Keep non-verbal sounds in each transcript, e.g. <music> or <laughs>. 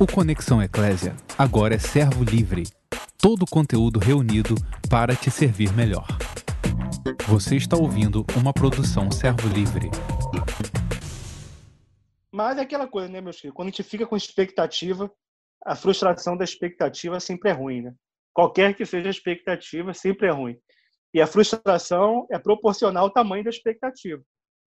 O Conexão Eclésia agora é servo livre. Todo o conteúdo reunido para te servir melhor. Você está ouvindo uma produção servo livre. Mas é aquela coisa, né, meus filhos? Quando a gente fica com expectativa, a frustração da expectativa sempre é ruim, né? Qualquer que seja a expectativa, sempre é ruim. E a frustração é proporcional ao tamanho da expectativa.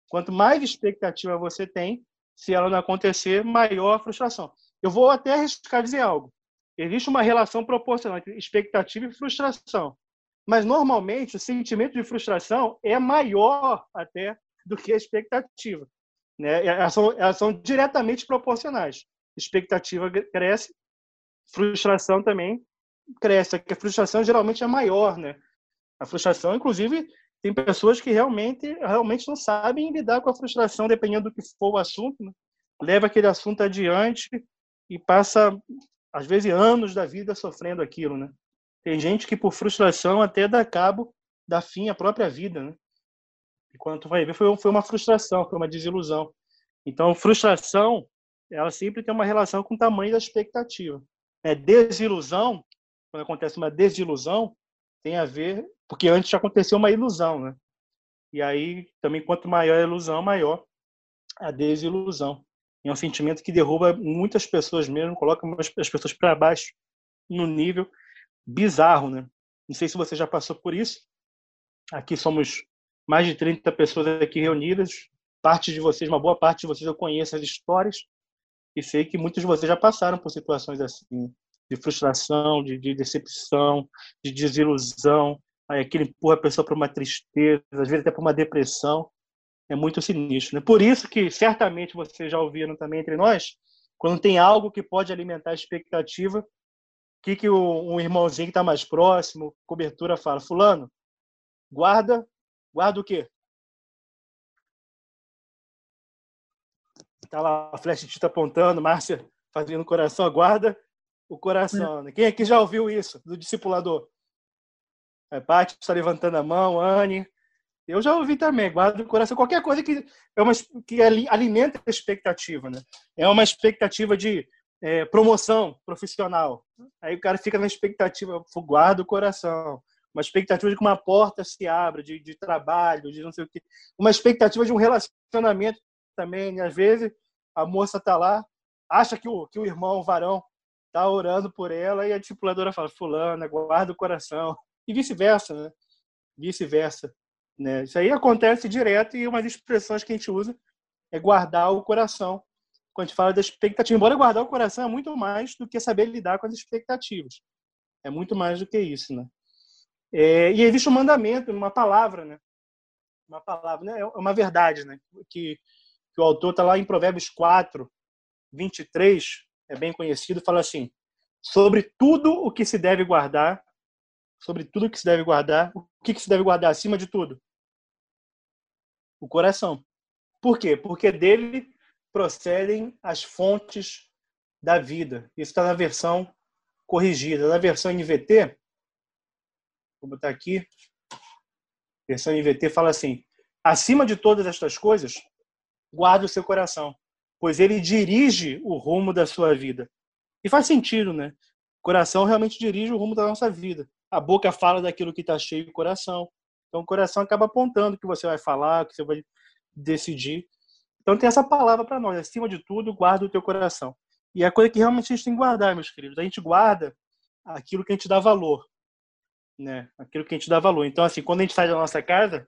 Quanto mais expectativa você tem, se ela não acontecer, maior a frustração. Eu vou até arriscar dizer algo. Existe uma relação proporcional entre expectativa e frustração. Mas, normalmente, o sentimento de frustração é maior até do que a expectativa. Né? Elas, são, elas são diretamente proporcionais. Expectativa cresce, frustração também cresce. A frustração geralmente é maior. Né? A frustração, inclusive, tem pessoas que realmente, realmente não sabem lidar com a frustração, dependendo do que for o assunto. Né? Leva aquele assunto adiante e passa, às vezes, anos da vida sofrendo aquilo, né? Tem gente que, por frustração, até dá cabo, dá fim à própria vida, né? E quando tu vai ver, foi, foi uma frustração, foi uma desilusão. Então, frustração, ela sempre tem uma relação com o tamanho da expectativa. É, desilusão, quando acontece uma desilusão, tem a ver, porque antes aconteceu uma ilusão, né? E aí, também, quanto maior a ilusão, maior a desilusão é um sentimento que derruba muitas pessoas mesmo, coloca as pessoas para baixo no nível bizarro, né? Não sei se você já passou por isso. Aqui somos mais de 30 pessoas aqui reunidas. Parte de vocês, uma boa parte de vocês eu conheço as histórias e sei que muitos de vocês já passaram por situações assim, de frustração, de, de decepção, de desilusão. Aí aquilo empurra a pessoa para uma tristeza, às vezes até para uma depressão é muito sinistro. Né? Por isso que certamente vocês já ouviram também entre nós, quando tem algo que pode alimentar a expectativa, o que, que o, um irmãozinho que está mais próximo, cobertura, fala? Fulano, guarda, guarda o quê? Está lá a flecha de apontando, Márcia fazendo coração, guarda o coração. Né? Quem aqui já ouviu isso do discipulador? A Paty está levantando a mão, Anne, eu já ouvi também, guarda o coração, qualquer coisa que, é uma, que alimenta a expectativa, né? É uma expectativa de é, promoção profissional. Aí o cara fica na expectativa, guarda o coração. Uma expectativa de que uma porta se abra, de, de trabalho, de não sei o quê. Uma expectativa de um relacionamento também. Né? Às vezes a moça tá lá, acha que o, que o irmão, o varão, tá orando por ela e a discipuladora fala, fulana, guarda o coração. E vice-versa, né? Vice-versa. Né? Isso aí acontece direto e uma das expressões que a gente usa é guardar o coração. Quando a gente fala da expectativa, embora guardar o coração é muito mais do que saber lidar com as expectativas. É muito mais do que isso, né? É, e existe um mandamento, uma palavra, né? Uma palavra, né? É uma verdade, né? Que, que o autor está lá em Provérbios 4, 23, é bem conhecido, fala assim: sobre tudo o que se deve guardar, sobre tudo o que se deve guardar, o que, que se deve guardar acima de tudo? O coração. Por quê? Porque dele procedem as fontes da vida. Isso está na versão corrigida. Na versão NVT, vou botar aqui, versão NVT fala assim: acima de todas estas coisas, guarde o seu coração, pois ele dirige o rumo da sua vida. E faz sentido, né? O coração realmente dirige o rumo da nossa vida. A boca fala daquilo que está cheio do coração. Então o coração acaba apontando o que você vai falar, o que você vai decidir. Então tem essa palavra para nós, acima de tudo, guarda o teu coração. E é a coisa que realmente a gente tem que guardar, meus queridos. A gente guarda aquilo que a gente dá valor, né? Aquilo que a gente dá valor. Então assim, quando a gente sai da nossa casa,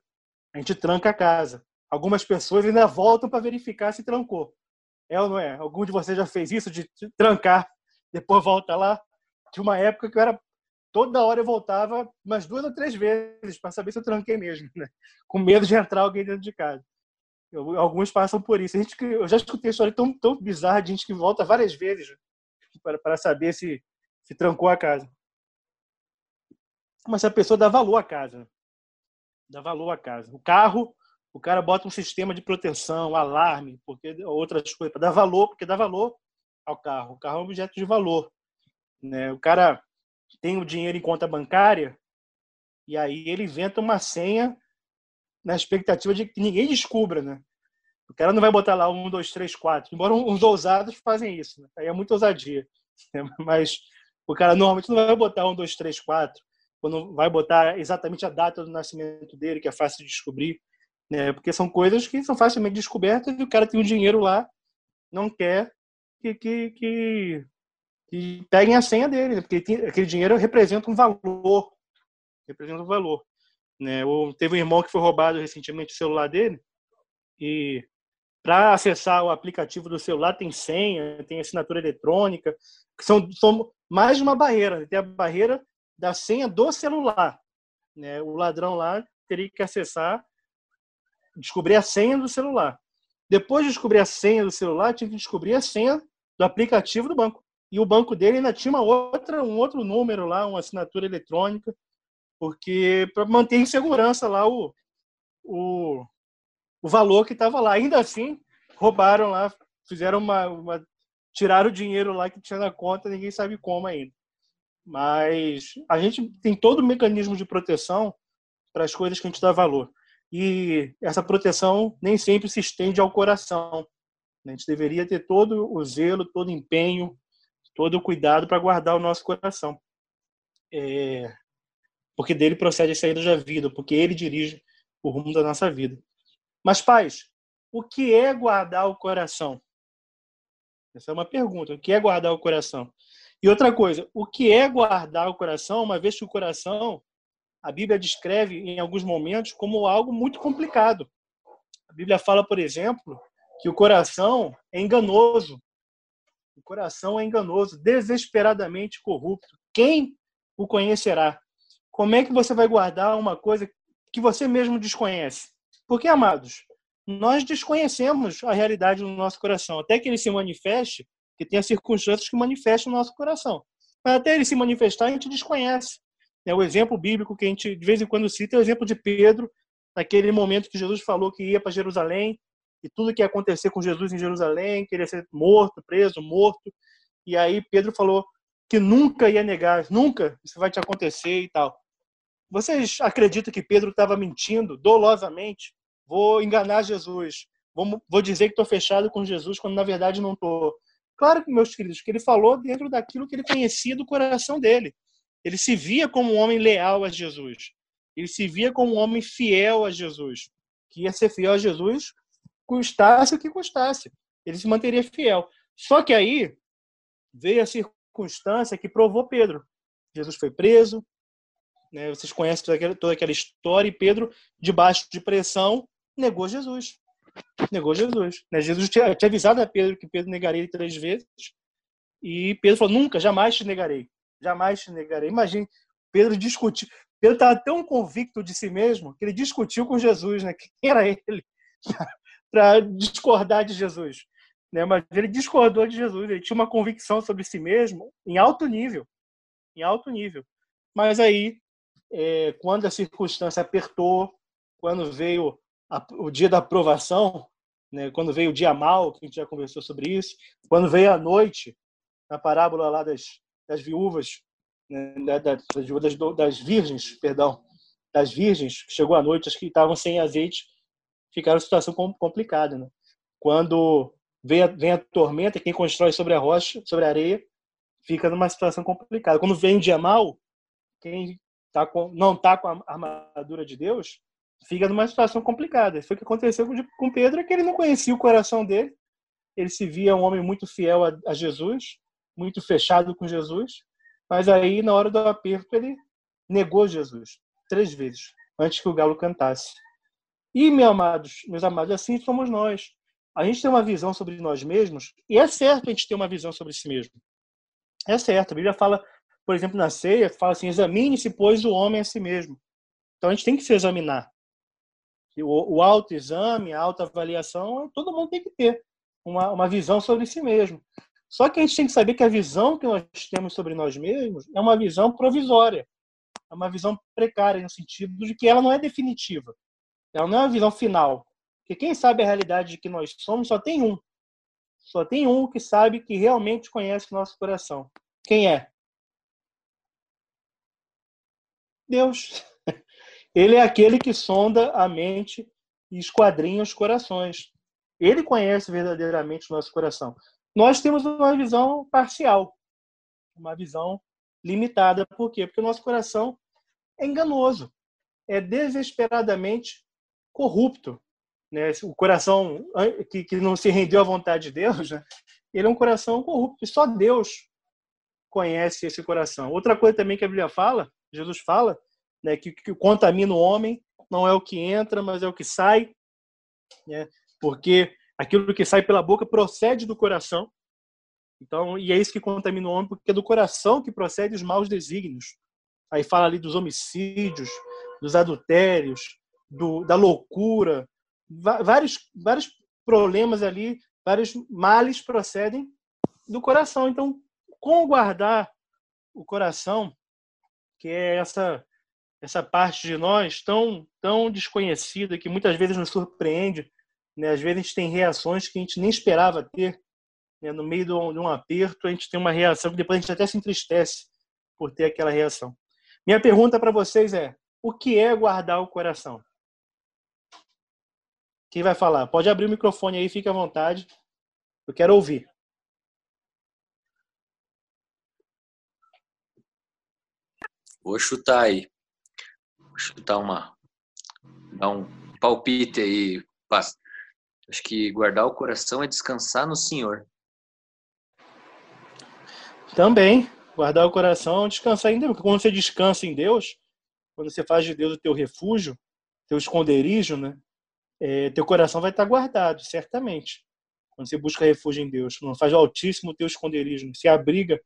a gente tranca a casa. Algumas pessoas ainda voltam para verificar se trancou. É ou não é? Algum de vocês já fez isso de trancar, depois volta lá? Tinha uma época que eu era toda hora eu voltava umas duas ou três vezes para saber se eu tranquei mesmo, né? com medo de entrar alguém dentro de casa. Eu, alguns passam por isso. A gente, eu já escutei história tão, tão bizarra de gente que volta várias vezes para, para saber se, se trancou a casa. Mas a pessoa dá valor à casa. Dá valor à casa. O carro, o cara bota um sistema de proteção, alarme, porque outras coisas, para dar valor, porque dá valor ao carro. O carro é um objeto de valor. Né? O cara tem o dinheiro em conta bancária e aí ele inventa uma senha na expectativa de que ninguém descubra, né? O cara não vai botar lá um, dois, três, quatro. Embora uns ousados fazem isso. Né? Aí é muita ousadia. <laughs> Mas o cara normalmente não vai botar um, dois, três, quatro. Quando vai botar exatamente a data do nascimento dele, que é fácil de descobrir. Né? Porque são coisas que são facilmente descobertas e o cara tem um dinheiro lá, não quer que, que, que, que peguem a senha dele, né? porque aquele dinheiro representa um valor. Representa um valor. Né? teve um irmão que foi roubado recentemente o celular dele e para acessar o aplicativo do celular tem senha, tem assinatura eletrônica, são, são mais de uma barreira. Tem a barreira da senha do celular. Né? O ladrão lá teria que acessar, descobrir a senha do celular. Depois de descobrir a senha do celular, tinha que descobrir a senha do aplicativo do banco. E o banco dele ainda tinha uma outra, um outro número lá, uma assinatura eletrônica, porque para manter em segurança lá o, o, o valor que estava lá. Ainda assim, roubaram lá, fizeram uma, uma, tiraram o dinheiro lá que tinha na conta, ninguém sabe como ainda. Mas a gente tem todo o mecanismo de proteção para as coisas que a gente dá valor. E essa proteção nem sempre se estende ao coração. A gente deveria ter todo o zelo, todo o empenho, todo o cuidado para guardar o nosso coração. É... Porque dele procede as saídas da vida, porque ele dirige o rumo da nossa vida. Mas, pais, o que é guardar o coração? Essa é uma pergunta. O que é guardar o coração? E outra coisa, o que é guardar o coração, uma vez que o coração, a Bíblia descreve em alguns momentos como algo muito complicado. A Bíblia fala, por exemplo, que o coração é enganoso. O coração é enganoso, desesperadamente corrupto. Quem o conhecerá? Como é que você vai guardar uma coisa que você mesmo desconhece? Porque, amados, nós desconhecemos a realidade do nosso coração. Até que ele se manifeste, que tem as circunstâncias que manifestam o nosso coração. Mas até ele se manifestar, a gente desconhece. É o exemplo bíblico que a gente de vez em quando cita é o exemplo de Pedro, naquele momento que Jesus falou que ia para Jerusalém e tudo que ia acontecer com Jesus em Jerusalém, que ele ia ser morto, preso, morto. E aí Pedro falou que nunca ia negar, nunca isso vai te acontecer e tal. Vocês acreditam que Pedro estava mentindo dolosamente vou enganar Jesus, vou, dizer que estou fechado com Jesus quando na verdade não estou. Claro que, meus queridos, que ele falou dentro daquilo que ele conhecia do coração dele. Ele se via como um homem leal a Jesus. Ele se via como um homem fiel a Jesus. Que ia ser fiel a Jesus, custasse o que custasse. Ele se manteria fiel. Só que aí veio a circunstância que provou Pedro. Jesus foi preso, né? vocês conhecem toda aquela, toda aquela história, e Pedro, debaixo de pressão, negou Jesus. Negou Jesus. Né? Jesus tinha, tinha avisado a Pedro que Pedro negaria ele três vezes. E Pedro falou: Nunca, jamais te negarei. Jamais te negarei. Imagine, Pedro discutiu. Pedro estava tão convicto de si mesmo que ele discutiu com Jesus, né? Quem era ele para discordar de Jesus? Né? Mas ele discordou de Jesus. Ele tinha uma convicção sobre si mesmo em alto nível, em alto nível. Mas aí, é, quando a circunstância apertou, quando veio a, o dia da aprovação, né, quando veio o dia mal, que a gente já conversou sobre isso, quando veio a noite, na parábola lá das, das viúvas, né, das, das, das, virgens, perdão, das virgens, chegou a noite, as que estavam sem azeite, ficaram em situação complicada. Né? Quando vem a, vem a tormenta, quem constrói sobre a rocha, sobre a areia, fica numa situação complicada. Quando vem o dia mal, quem tá com, não está com a armadura de Deus, fica numa situação complicada. Foi o que aconteceu com Pedro, é que ele não conhecia o coração dele. Ele se via um homem muito fiel a, a Jesus, muito fechado com Jesus, mas aí, na hora do aperto, ele negou Jesus três vezes, antes que o galo cantasse. E, meus amados, meus amados, assim somos nós. A gente tem uma visão sobre nós mesmos, e é certo a gente ter uma visão sobre si mesmo. É certo. A Bíblia fala, por exemplo, na ceia, fala assim: examine-se, pois, o homem a si mesmo. Então a gente tem que se examinar o, o autoexame, a autoavaliação, todo mundo tem que ter uma, uma visão sobre si mesmo. Só que a gente tem que saber que a visão que nós temos sobre nós mesmos é uma visão provisória, é uma visão precária, no sentido de que ela não é definitiva. Ela não é uma visão final. Porque quem sabe a realidade de que nós somos só tem um. Só tem um que sabe que realmente conhece nosso coração. Quem é? Deus. <laughs> Ele é aquele que sonda a mente e esquadrinha os corações. Ele conhece verdadeiramente o nosso coração. Nós temos uma visão parcial, uma visão limitada. Por quê? Porque o nosso coração é enganoso, é desesperadamente corrupto. Né? O coração que, que não se rendeu à vontade de Deus, né? ele é um coração corrupto. E só Deus conhece esse coração. Outra coisa também que a Bíblia fala, Jesus fala, né, que, que contamina o homem não é o que entra, mas é o que sai, né? Porque aquilo que sai pela boca procede do coração. Então, e é isso que contamina o homem, porque é do coração que procede os maus desígnios. Aí fala ali dos homicídios, dos adultérios, do, da loucura, vários, vários problemas ali, vários males procedem do coração. Então, como guardar o coração, que é essa essa parte de nós tão tão desconhecida que muitas vezes nos surpreende, né? Às vezes a gente tem reações que a gente nem esperava ter, né? No meio de um aperto a gente tem uma reação que depois a gente até se entristece por ter aquela reação. Minha pergunta para vocês é: o que é guardar o coração? Quem vai falar? Pode abrir o microfone aí, fique à vontade. Eu quero ouvir. Vou chutar aí. Vou chutar uma. Dar um palpite aí, Acho que guardar o coração é descansar no Senhor. Também. Guardar o coração é descansar em Deus. Porque quando você descansa em Deus, quando você faz de Deus o teu refúgio, teu esconderijo, né? É, teu coração vai estar guardado, certamente. Quando você busca refúgio em Deus, não faz o Altíssimo teu esconderijo, se abriga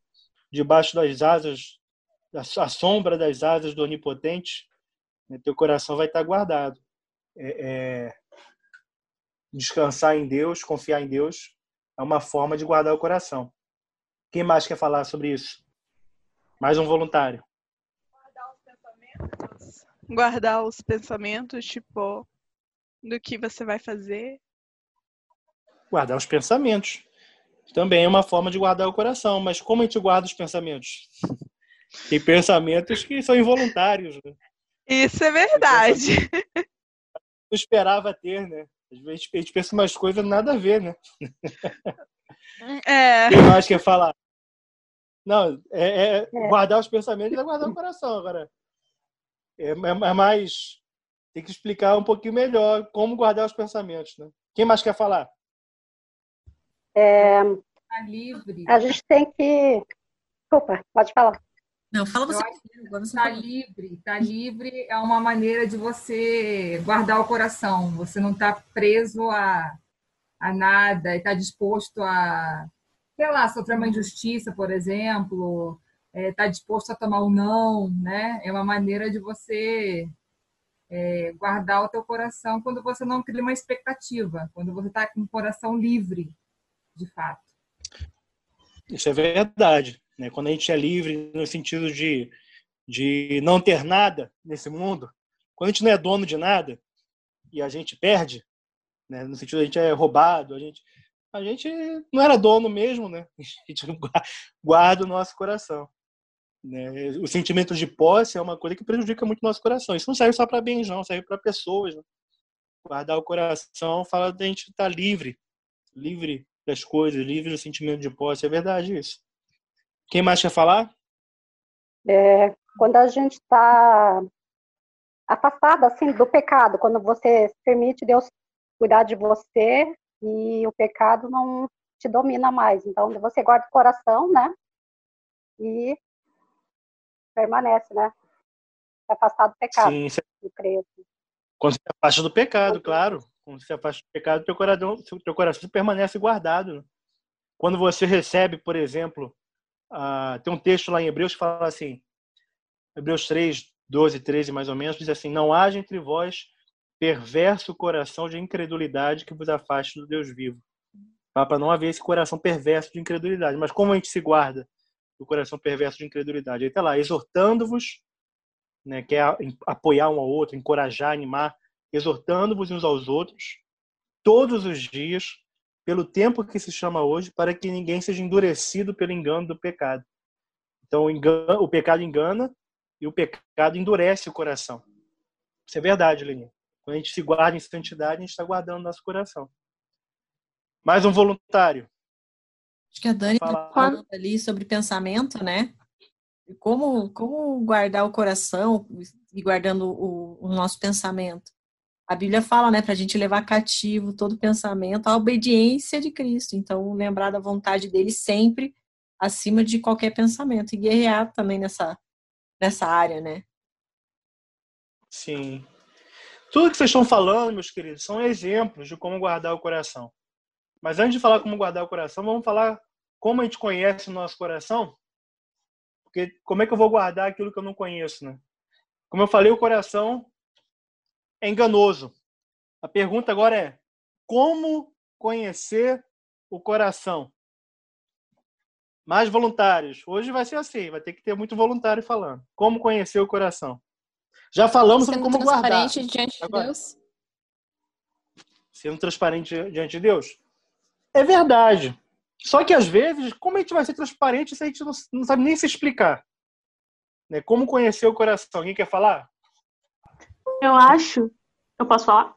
debaixo das asas a sombra das asas do Onipotente, né, teu coração vai estar guardado. É, é, descansar em Deus, confiar em Deus, é uma forma de guardar o coração. Quem mais quer falar sobre isso? Mais um voluntário. Guardar os pensamentos, tipo, do que você vai fazer. Guardar os pensamentos. Também é uma forma de guardar o coração, mas como a gente guarda os pensamentos? <laughs> Tem pensamentos que são involuntários. Né? Isso é verdade. Não esperava ter, né? Às vezes a gente pensa umas coisas nada a ver, né? É. Quem mais quer falar? Não, é, é, é. guardar os pensamentos é guardar o coração. Agora, é, é, é, mais. Tem que explicar um pouquinho melhor como guardar os pensamentos, né? Quem mais quer falar? É, tá livre. A gente tem que. Desculpa, pode falar. Não, fala você. Está livre, está livre é uma maneira de você guardar o coração. Você não está preso a, a nada, está disposto a, sei lá, sofrer uma injustiça, por exemplo, está é, tá disposto a tomar um não, né? É uma maneira de você é, guardar o teu coração quando você não cria uma expectativa, quando você está com o coração livre, de fato. Isso é verdade. Né? Quando a gente é livre no sentido de, de não ter nada nesse mundo, quando a gente não é dono de nada e a gente perde, né? no sentido a gente é roubado, a gente, a gente não era dono mesmo, né? <laughs> a gente guarda o nosso coração. Né? O sentimento de posse é uma coisa que prejudica muito o nosso coração. Isso não serve só para bens, não, serve para pessoas. Né? Guardar o coração fala de a gente estar tá livre, livre das coisas, livre do sentimento de posse. É verdade isso. Quem mais quer falar? É, quando a gente está afastado assim do pecado, quando você permite Deus cuidar de você e o pecado não te domina mais. Então você guarda o coração, né? E permanece, né? Se afastar do pecado. Sim, creio. Quando você afasta do pecado, claro. Quando você afasta do pecado, teu coração, teu coração permanece guardado. Quando você recebe, por exemplo, ah, tem um texto lá em Hebreus que fala assim, Hebreus 3, 12, 13 mais ou menos, diz assim, não haja entre vós perverso coração de incredulidade que vos afaste do Deus vivo. Para não haver esse coração perverso de incredulidade. Mas como a gente se guarda do coração perverso de incredulidade? Aí está lá, exortando-vos, né, que é apoiar um ao outro, encorajar, animar, exortando-vos uns aos outros, todos os dias, pelo tempo que se chama hoje, para que ninguém seja endurecido pelo engano do pecado. Então, o, o pecado engana e o pecado endurece o coração. Isso é verdade, Leninha. Quando a gente se guarda em santidade, a gente está guardando nosso coração. Mais um voluntário. Acho que a Dani está falando ali sobre pensamento, né? Como, como guardar o coração e guardando o, o nosso pensamento. A Bíblia fala, né, para a gente levar cativo todo pensamento à obediência de Cristo. Então, lembrar da vontade dele sempre acima de qualquer pensamento e guerrear também nessa, nessa área, né? Sim. Tudo que vocês estão falando, meus queridos, são exemplos de como guardar o coração. Mas antes de falar como guardar o coração, vamos falar como a gente conhece o nosso coração? Porque como é que eu vou guardar aquilo que eu não conheço, né? Como eu falei, o coração é enganoso. A pergunta agora é: como conhecer o coração? Mais voluntários. Hoje vai ser assim, vai ter que ter muito voluntário falando. Como conhecer o coração? Já falamos sobre como guardar. Sendo transparente diante de Deus. Sendo transparente diante de Deus. É verdade. Só que às vezes, como a gente vai ser transparente se a gente não, não sabe nem se explicar? Né? Como conhecer o coração? Alguém quer falar? Eu acho. Eu posso falar?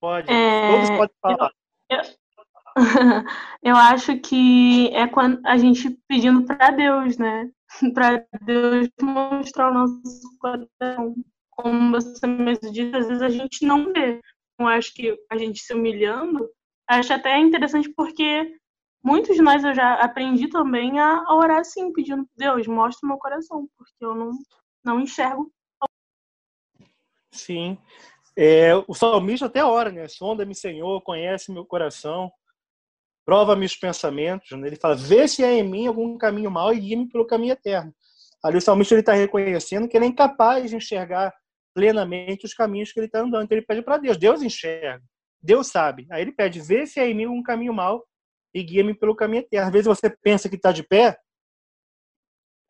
Pode. É... Todos podem falar. Eu, eu, <laughs> eu acho que é quando a gente pedindo para Deus, né? <laughs> Para Deus mostrar o nosso coração. Como você mesmo disse, às vezes a gente não vê. Eu acho que a gente se humilhando, acho até interessante porque muitos de nós eu já aprendi também a orar assim, pedindo, Deus, mostra o meu coração, porque eu não, não enxergo. Sim. É, o salmista até ora, né? Sonda-me, Senhor, conhece meu coração, prova-me os pensamentos. Né? Ele fala, vê se há em mim algum caminho mau e guia-me pelo caminho eterno. Ali o salmista está reconhecendo que ele é incapaz de enxergar plenamente os caminhos que ele está andando. Então ele pede para Deus, Deus enxerga, Deus sabe. Aí ele pede, vê se há em mim algum caminho mau e guia-me pelo caminho eterno. Às vezes você pensa que está de pé,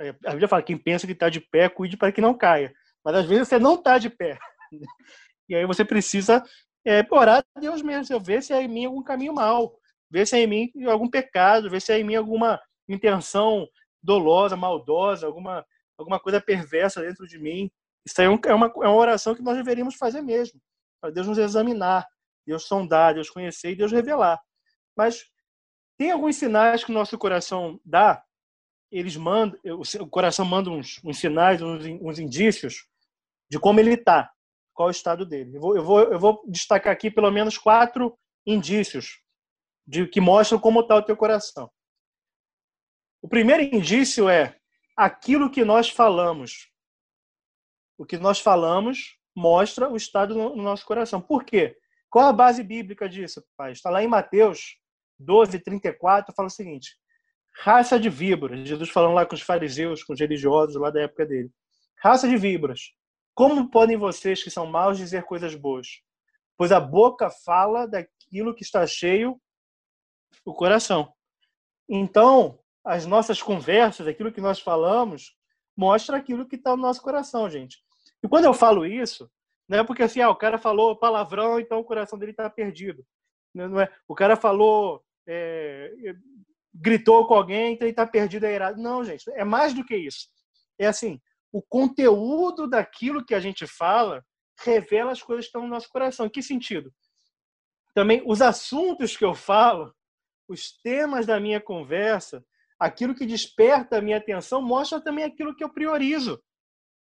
é, a Bíblia fala, quem pensa que está de pé, cuide para que não caia. Mas às vezes você não está de pé. <laughs> E aí você precisa é, orar a Deus mesmo, ver se há em mim algum caminho mau, ver se há em mim algum pecado, ver se há em mim alguma intenção dolosa, maldosa, alguma, alguma coisa perversa dentro de mim. Isso aí é, é uma, é uma oração que nós deveríamos fazer mesmo, para Deus nos examinar, Deus sondar, Deus conhecer e Deus revelar. Mas tem alguns sinais que o nosso coração dá, eles mandam, o coração manda uns, uns sinais, uns, uns, indícios de como ele está, qual o estado dele. Eu vou, eu, vou, eu vou destacar aqui pelo menos quatro indícios de que mostram como está o teu coração. O primeiro indício é aquilo que nós falamos. O que nós falamos mostra o estado no nosso coração. Por quê? Qual a base bíblica disso, pai? Está lá em Mateus 12, 34, fala o seguinte: raça de víboras. Jesus falando lá com os fariseus, com os religiosos lá da época dele. Raça de víboras. Como podem vocês que são maus dizer coisas boas? Pois a boca fala daquilo que está cheio o coração. Então, as nossas conversas, aquilo que nós falamos, mostra aquilo que está no nosso coração, gente. E quando eu falo isso, não é porque assim, ah, o cara falou palavrão, então o coração dele está perdido. Não é, o cara falou é, gritou com alguém, então ele está perdido, é irado. Não, gente, é mais do que isso. É assim, o conteúdo daquilo que a gente fala revela as coisas que estão no nosso coração. Em que sentido? Também os assuntos que eu falo, os temas da minha conversa, aquilo que desperta a minha atenção, mostra também aquilo que eu priorizo.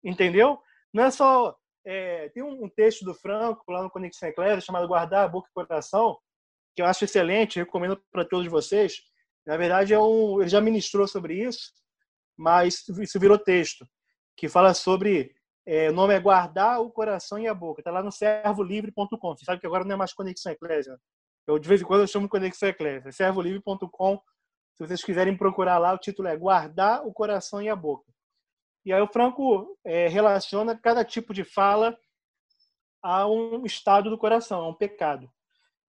Entendeu? Não é só. É, tem um, texto do Franco lá no Conexão Eclésia chamado Guardar a Boca e o Coração, que eu acho excelente, recomendo para todos vocês. Na verdade, é um, ele já ministrou sobre isso, mas isso virou texto, que fala sobre. É, o nome é Guardar o Coração e a Boca. Está lá no servolivre.com. Você sabe que agora não é mais Conexão Eclésia. Eu, de vez em quando, eu chamo Conexão Eclésia. servolivre.com. Se vocês quiserem procurar lá, o título é Guardar o Coração e a Boca. E aí o Franco é, relaciona cada tipo de fala a um estado do coração, a um pecado.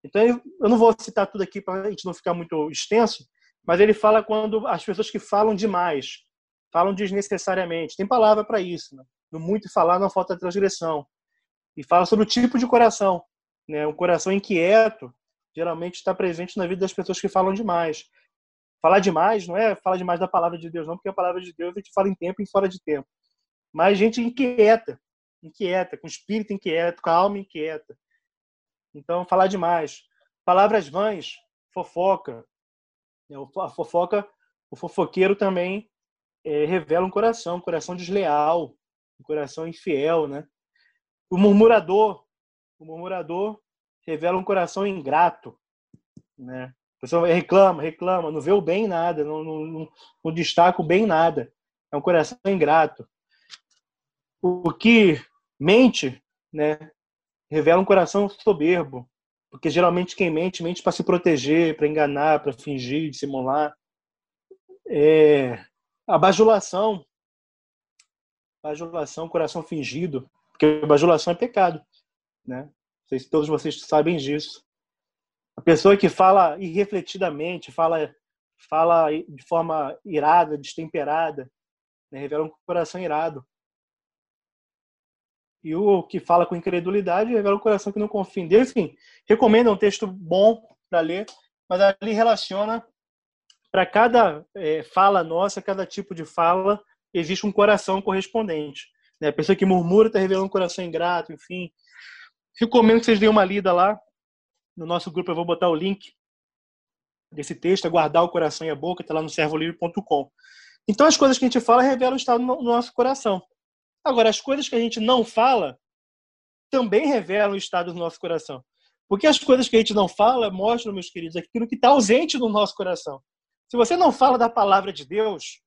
Então, eu não vou citar tudo aqui para a gente não ficar muito extenso, mas ele fala quando as pessoas que falam demais, falam desnecessariamente. Tem palavra para isso. Né? No muito falar não falta transgressão. E fala sobre o tipo de coração. Né? Um coração inquieto geralmente está presente na vida das pessoas que falam demais. Falar demais não é falar demais da palavra de Deus, não, porque a palavra de Deus a gente fala em tempo e fora de tempo. Mas gente inquieta, inquieta, com espírito inquieto, com a alma inquieta. Então, falar demais. Palavras vãs fofoca. A fofoca, o fofoqueiro também é, revela um coração, um coração desleal, um coração infiel, né? O murmurador, o murmurador revela um coração ingrato, né? Pessoa reclama, reclama, não vê o bem em nada, não, não, não, destaca o bem em nada. É um coração ingrato. O que mente, né, revela um coração soberbo, porque geralmente quem mente, mente para se proteger, para enganar, para fingir, dissimular. É, a bajulação, bajulação, coração fingido, porque bajulação é pecado, né? Não sei se todos vocês sabem disso. A pessoa que fala irrefletidamente, fala fala de forma irada, destemperada, né? revela um coração irado. E o que fala com incredulidade revela um coração que não confia em Deus. Enfim, recomendo um texto bom para ler, mas ali relaciona para cada é, fala nossa, cada tipo de fala, existe um coração correspondente. Né? A pessoa que murmura está revelando um coração ingrato, enfim. Recomendo que vocês deem uma lida lá. No nosso grupo eu vou botar o link desse texto, guardar o coração e a boca, está lá no servolivre.com. Então as coisas que a gente fala revelam o estado do nosso coração. Agora, as coisas que a gente não fala também revelam o estado do nosso coração. Porque as coisas que a gente não fala mostram, meus queridos, aquilo que está ausente no nosso coração. Se você não fala da palavra de Deus,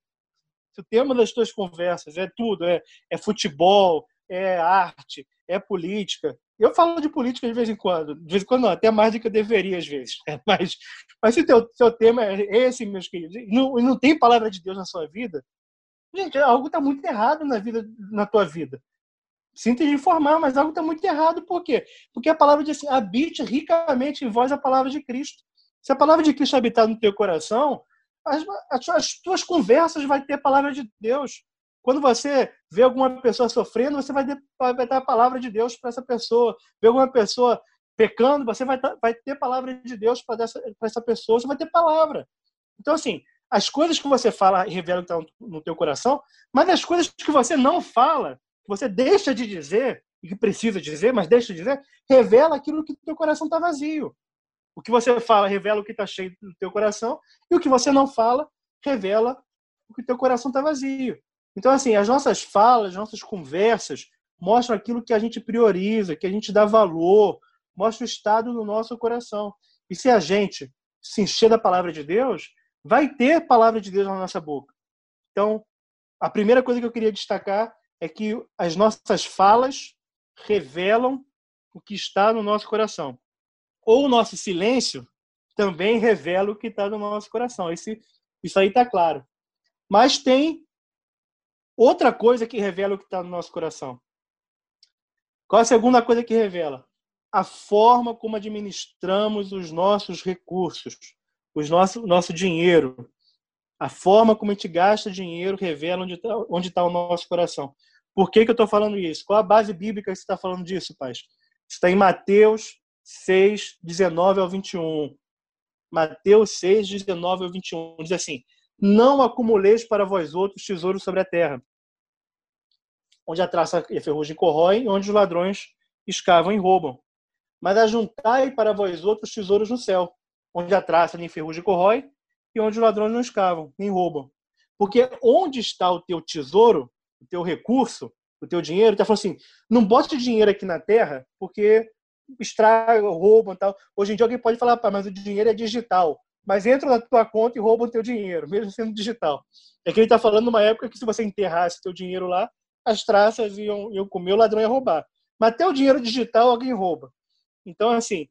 se o tema das suas conversas é tudo, é, é futebol, é arte, é política. Eu falo de política de vez em quando, de vez em quando não, até mais do que eu deveria às vezes. <laughs> Mas, mas se o teu, tema é esse, meus queridos, e não, não tem palavra de Deus na sua vida, gente, algo está muito errado na vida, na tua vida. Sinto de informar, mas algo está muito errado. Por quê? Porque a palavra diz assim, habite ricamente em vós a palavra de Cristo. Se a palavra de Cristo habitar no teu coração, as, as, as tuas conversas vai ter a palavra de Deus. Quando você vê alguma pessoa sofrendo, você vai, dar a palavra de Deus para essa pessoa. Vê alguma pessoa pecando, você vai, ter palavra de Deus para essa pessoa, você vai ter palavra. Então, assim, as coisas que você fala revelam que estão no teu coração, mas as coisas que você não fala, que você deixa de dizer, e que precisa dizer, mas deixa de dizer, revela aquilo que teu coração está vazio. O que você fala revela o que está cheio do teu coração, e o que você não fala revela o que teu coração está vazio. Então, assim, as nossas falas, as nossas conversas mostram aquilo que a gente prioriza, que a gente dá valor, mostra o estado do nosso coração. E se a gente se encher da palavra de Deus, vai ter palavra de Deus na nossa boca. Então, a primeira coisa que eu queria destacar é que as nossas falas revelam o que está no nosso coração. Ou o nosso silêncio também revela o que está no nosso coração. Esse, isso aí está claro. Mas tem outra coisa que revela o que está no nosso coração. Qual a segunda coisa que revela? A forma como administramos os nossos recursos, os nosso, nosso dinheiro. A forma como a gente gasta dinheiro revela onde está onde tá o nosso coração. Por que, que eu estou falando isso? Qual a base bíblica que você está falando disso, pai? Está em Mateus 6, 19 ao 21. Mateus 6, 19 ao 21. Diz assim: Não acumuleis para vós outros tesouros sobre a terra, onde a traça e a ferrugem corroem, onde os ladrões escavam e roubam. Mas ajuntai para vós outros tesouros no céu, onde a traça nem ferrugem corrói, e onde os ladrões não escavam, nem roubam. Porque onde está o teu tesouro, o teu recurso, o teu dinheiro, está falando assim, não bote dinheiro aqui na terra, porque estraga, roubam tal. Hoje em dia alguém pode falar, mas o dinheiro é digital. Mas entra na tua conta e roubam o teu dinheiro, mesmo sendo digital. É que ele está falando numa época que se você enterrasse teu dinheiro lá, as traças iam, iam comer, o ladrão ia roubar. Mas até o dinheiro digital alguém rouba. Então, assim,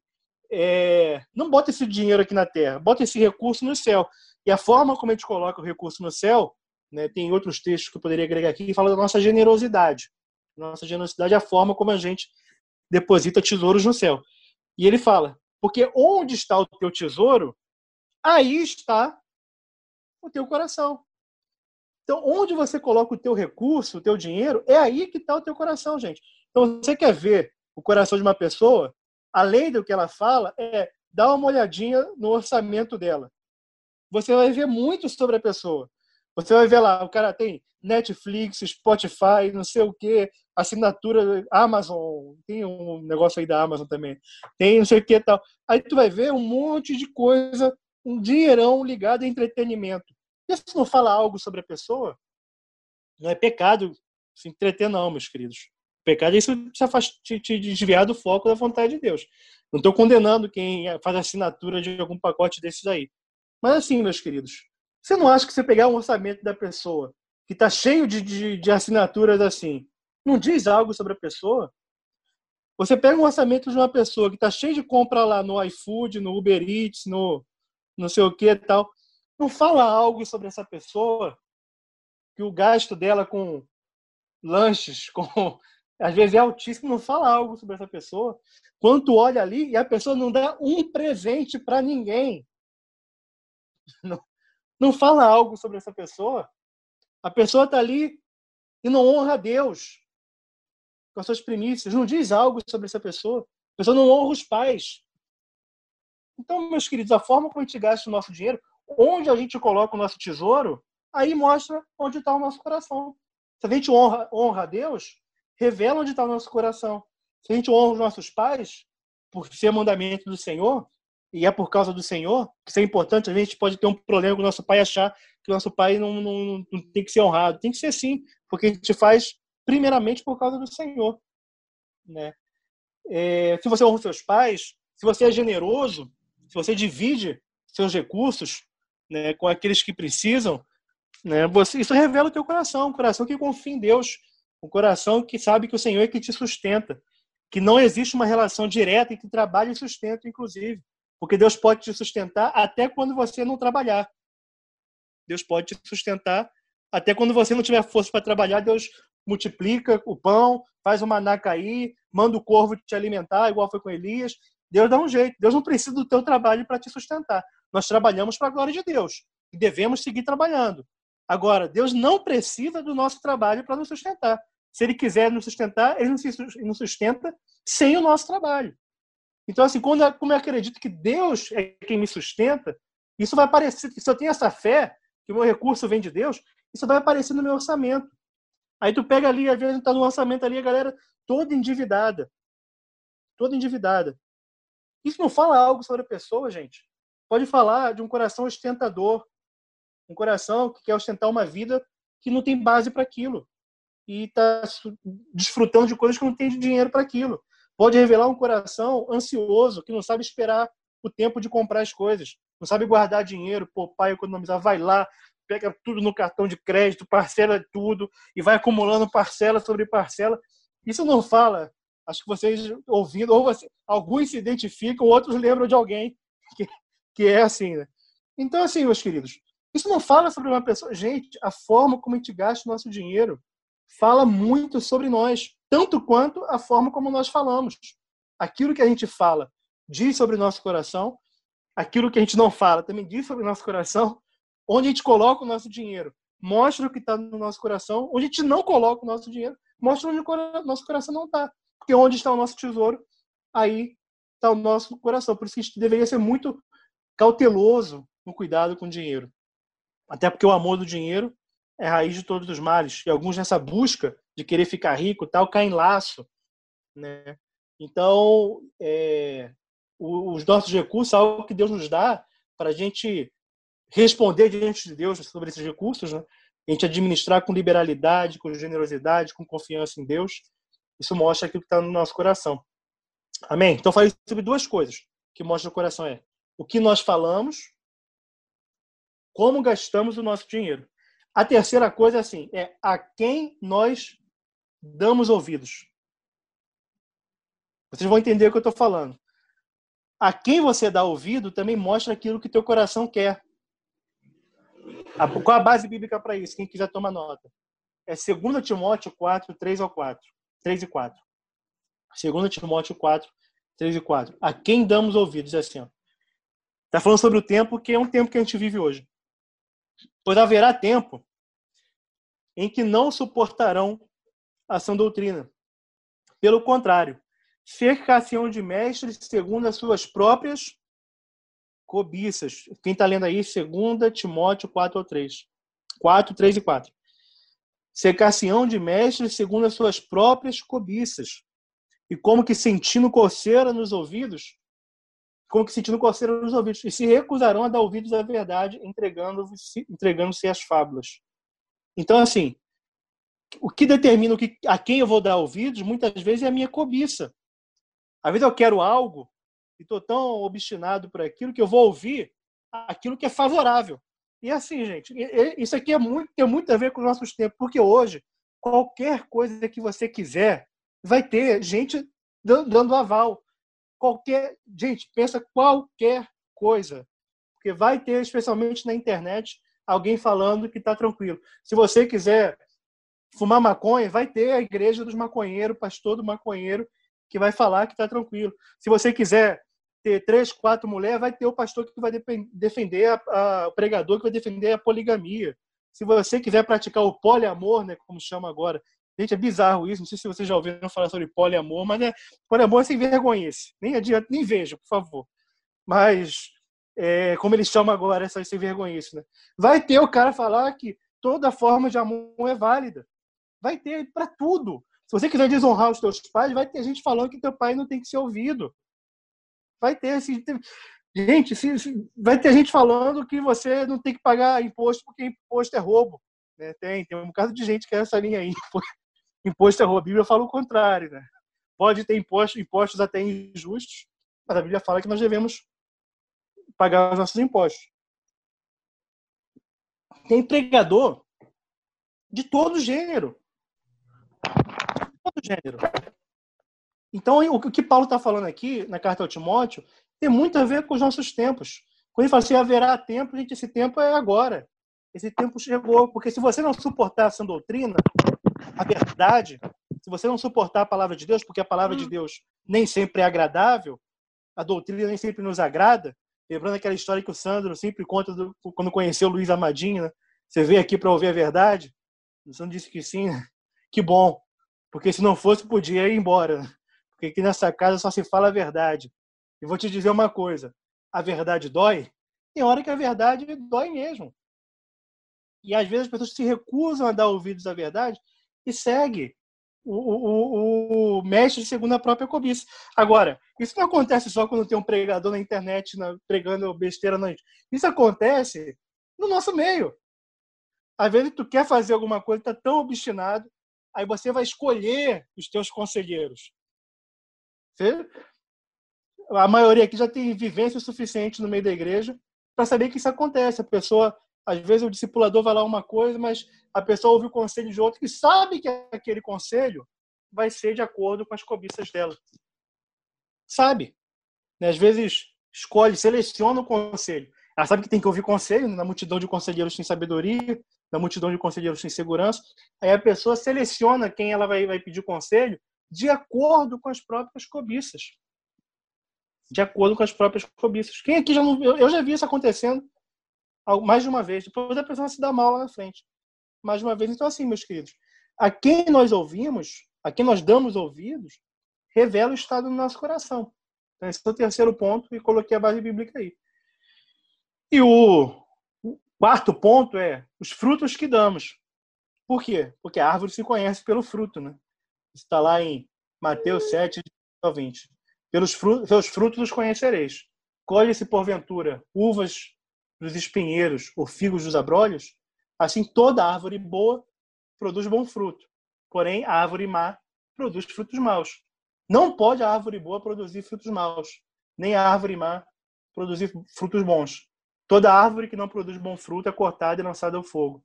é, não bota esse dinheiro aqui na terra, bota esse recurso no céu. E a forma como a gente coloca o recurso no céu, né, tem outros textos que eu poderia agregar aqui, que fala da nossa generosidade. Nossa generosidade é a forma como a gente deposita tesouros no céu. E ele fala, porque onde está o teu tesouro, aí está o teu coração. Então, onde você coloca o teu recurso, o teu dinheiro, é aí que está o teu coração, gente. Então, você quer ver o coração de uma pessoa, além do que ela fala, é dar uma olhadinha no orçamento dela. Você vai ver muito sobre a pessoa. Você vai ver lá, o cara tem Netflix, Spotify, não sei o que, assinatura Amazon, tem um negócio aí da Amazon também, tem não sei o que tal. Aí tu vai ver um monte de coisa, um dinheirão ligado a entretenimento. Isso não fala algo sobre a pessoa? Não é pecado se entreter, não, meus queridos. Pecado é isso te, te desviar do foco da vontade de Deus. Não estou condenando quem faz assinatura de algum pacote desses aí. Mas assim, meus queridos, você não acha que você pegar um orçamento da pessoa que está cheio de, de, de assinaturas assim, não diz algo sobre a pessoa? Você pega um orçamento de uma pessoa que está cheio de compra lá no iFood, no Uber Eats, no não sei o que e tal. Não fala algo sobre essa pessoa que o gasto dela com lanches, <laughs> com às vezes é altíssimo, não fala algo sobre essa pessoa. Quando tu olha ali e a pessoa não dá um presente para ninguém, <laughs> não, não fala algo sobre essa pessoa. A pessoa está ali e não honra a Deus com as suas primícias, não diz algo sobre essa pessoa. A pessoa não honra os pais. Então, meus queridos, a forma como a gente gasta o nosso dinheiro, onde a gente coloca o nosso tesouro, aí mostra onde está o nosso coração. Se a gente honra, honra a Deus, revela onde está o nosso coração. Se a gente honra os nossos pais, por ser mandamento do Senhor, e é por causa do Senhor, que isso é importante, a gente pode ter um problema com o nosso pai achar que o nosso pai não, não, não tem que ser honrado. Tem que ser sim, porque a gente faz primeiramente por causa do Senhor. Né? É, se você honra os seus pais, se você é generoso, se você divide seus recursos né, com aqueles que precisam, né, você, isso revela o teu coração, um coração que confia em Deus, um coração que sabe que o Senhor é que te sustenta, que não existe uma relação direta entre trabalho e sustento, inclusive, porque Deus pode te sustentar até quando você não trabalhar. Deus pode te sustentar até quando você não tiver força para trabalhar, Deus multiplica o pão, faz o maná cair, manda o corvo te alimentar, igual foi com Elias. Deus dá um jeito. Deus não precisa do teu trabalho para te sustentar. Nós trabalhamos para a glória de Deus e devemos seguir trabalhando. Agora, Deus não precisa do nosso trabalho para nos sustentar. Se Ele quiser nos sustentar, Ele nos sustenta sem o nosso trabalho. Então, assim, quando, como eu acredito que Deus é quem me sustenta, isso vai aparecer. Se eu tenho essa fé, que o meu recurso vem de Deus, isso vai aparecer no meu orçamento. Aí tu pega ali, às vezes está no orçamento ali, a galera toda endividada. Toda endividada. Isso não fala algo sobre a pessoa, gente. Pode falar de um coração ostentador, um coração que quer ostentar uma vida que não tem base para aquilo e está desfrutando de coisas que não tem dinheiro para aquilo. Pode revelar um coração ansioso que não sabe esperar o tempo de comprar as coisas, não sabe guardar dinheiro, poupar, economizar, vai lá, pega tudo no cartão de crédito, parcela tudo e vai acumulando parcela sobre parcela. Isso não fala. Acho que vocês ouvindo, ou você, alguns se identificam, outros lembram de alguém que, que é assim. Né? Então, assim, meus queridos, isso não fala sobre uma pessoa. Gente, a forma como a gente gasta o nosso dinheiro fala muito sobre nós, tanto quanto a forma como nós falamos. Aquilo que a gente fala diz sobre o nosso coração, aquilo que a gente não fala também diz sobre o nosso coração. Onde a gente coloca o nosso dinheiro mostra o que está no nosso coração. Onde a gente não coloca o nosso dinheiro mostra onde o nosso coração não está. Porque onde está o nosso tesouro, aí está o nosso coração. Por isso que a gente deveria ser muito cauteloso no cuidado com o dinheiro. Até porque o amor do dinheiro é raiz de todos os males. E alguns nessa busca de querer ficar rico tal caem em laço, né? Então, é, os nossos recursos, algo que Deus nos dá para a gente responder diante de Deus sobre esses recursos, né? a gente administrar com liberalidade, com generosidade, com confiança em Deus. Isso mostra aquilo que está no nosso coração. Amém? Então, falei sobre duas coisas que mostram o coração: é o que nós falamos como gastamos o nosso dinheiro. A terceira coisa é assim, é a quem nós damos ouvidos. Vocês vão entender o que eu estou falando. A quem você dá ouvido também mostra aquilo que teu coração quer. qual a base bíblica para isso? Quem quiser tomar nota. É 2 Timóteo 4, 3 ao 4. 3 e 4. 2 Timóteo 4, 3 e 4. A quem damos ouvidos? É assim, Está falando sobre o tempo que é um tempo que a gente vive hoje. Pois haverá tempo em que não suportarão a sã doutrina. Pelo contrário, cercar-se-ão de mestres segundo as suas próprias cobiças. Quem está lendo aí, 2 Timóteo 4 ou 3. 4, 3 e 4. Secar-se-ão de mestres segundo as suas próprias cobiças. E como que sentindo coceira nos ouvidos, como que sentindo coceira nos ouvidos, e se recusarão a dar ouvidos à verdade, entregando-se entregando às fábulas. Então, assim, o que determina o que, a quem eu vou dar ouvidos, muitas vezes, é a minha cobiça. Às vezes eu quero algo e estou tão obstinado por aquilo que eu vou ouvir aquilo que é favorável. E assim, gente, isso aqui é muito, tem muito a ver com os nossos tempos, porque hoje, qualquer coisa que você quiser, vai ter gente dando aval. Qualquer, gente, pensa qualquer coisa. Porque vai ter, especialmente na internet, alguém falando que está tranquilo. Se você quiser fumar maconha, vai ter a igreja dos maconheiros, pastor do maconheiro, que vai falar que está tranquilo. Se você quiser ter três, quatro mulheres, vai ter o pastor que vai defender, a, a, o pregador que vai defender a poligamia. Se você quiser praticar o poliamor, né, como chama agora, gente, é bizarro isso, não sei se vocês já ouviram falar sobre poliamor, mas é, poliamor é sem vergonhice, nem adianta, nem veja, por favor. Mas, é, como eles chamam agora, essa sem vergonhice, né? Vai ter o cara falar que toda forma de amor é válida. Vai ter para tudo. Se você quiser desonrar os teus pais, vai ter gente falando que teu pai não tem que ser ouvido. Vai ter esse. Gente, vai ter gente falando que você não tem que pagar imposto porque imposto é roubo. Né? Tem, tem um bocado de gente que é essa linha aí. <laughs> Imposto é roubo. A Bíblia fala o contrário. Né? Pode ter impostos, impostos até injustos, mas a Bíblia fala que nós devemos pagar os nossos impostos. Tem pregador de todo gênero. Todo gênero. Então, o que Paulo está falando aqui na carta ao Timóteo tem muito a ver com os nossos tempos. Quando ele fala assim, haverá tempo, gente, esse tempo é agora. Esse tempo chegou. Porque se você não suportar essa doutrina, a verdade, se você não suportar a palavra de Deus, porque a palavra hum. de Deus nem sempre é agradável, a doutrina nem sempre nos agrada, lembrando aquela história que o Sandro sempre conta do, quando conheceu o Luiz Amadinho, né? Você veio aqui para ouvir a verdade? O Sandro disse que sim. <laughs> Que bom. Porque se não fosse, podia ir embora. Porque aqui nessa casa só se fala a verdade. E vou te dizer uma coisa: a verdade dói. Tem hora que a verdade dói mesmo. E às vezes as pessoas se recusam a dar ouvidos à verdade e segue o, o, o, mestre segundo a própria cobiça. Agora, isso não acontece só quando tem um pregador na internet na, pregando besteira gente. Isso acontece no nosso meio. Às vezes tu quer fazer alguma coisa, está tão obstinado, aí você vai escolher os teus conselheiros. A maioria aqui já tem vivência suficiente no meio da igreja para saber que isso acontece. A pessoa, às vezes, o discipulador vai lá uma coisa, mas a pessoa ouve o conselho de outro que sabe que aquele conselho vai ser de acordo com as cobiças dela. Sabe? Às vezes, escolhe, seleciona o conselho. Ela sabe que tem que ouvir conselho, na multidão de conselheiros tem sabedoria, na multidão de conselheiros tem segurança. Aí a pessoa seleciona quem ela vai, vai pedir conselho de acordo com as próprias cobiças. De acordo com as próprias cobiças. Quem aqui já não? Eu já vi isso acontecendo mais de uma vez. Depois a pessoa se dá mal lá na frente. Mais de uma vez. Então, assim, meus queridos, a quem nós ouvimos, a quem nós damos ouvidos, revela o estado do nosso coração. Então, esse é o terceiro ponto e coloquei a base bíblica aí. E o quarto ponto é os frutos que damos. Por quê? Porque a árvore se conhece pelo fruto, né? está lá em Mateus 7, 20. Pelos frutos, pelos frutos os conhecereis. Colhe-se, porventura, uvas dos espinheiros ou figos dos abrolhos, assim toda árvore boa produz bom fruto. Porém, a árvore má produz frutos maus. Não pode a árvore boa produzir frutos maus, nem a árvore má produzir frutos bons. Toda árvore que não produz bom fruto é cortada e lançada ao fogo.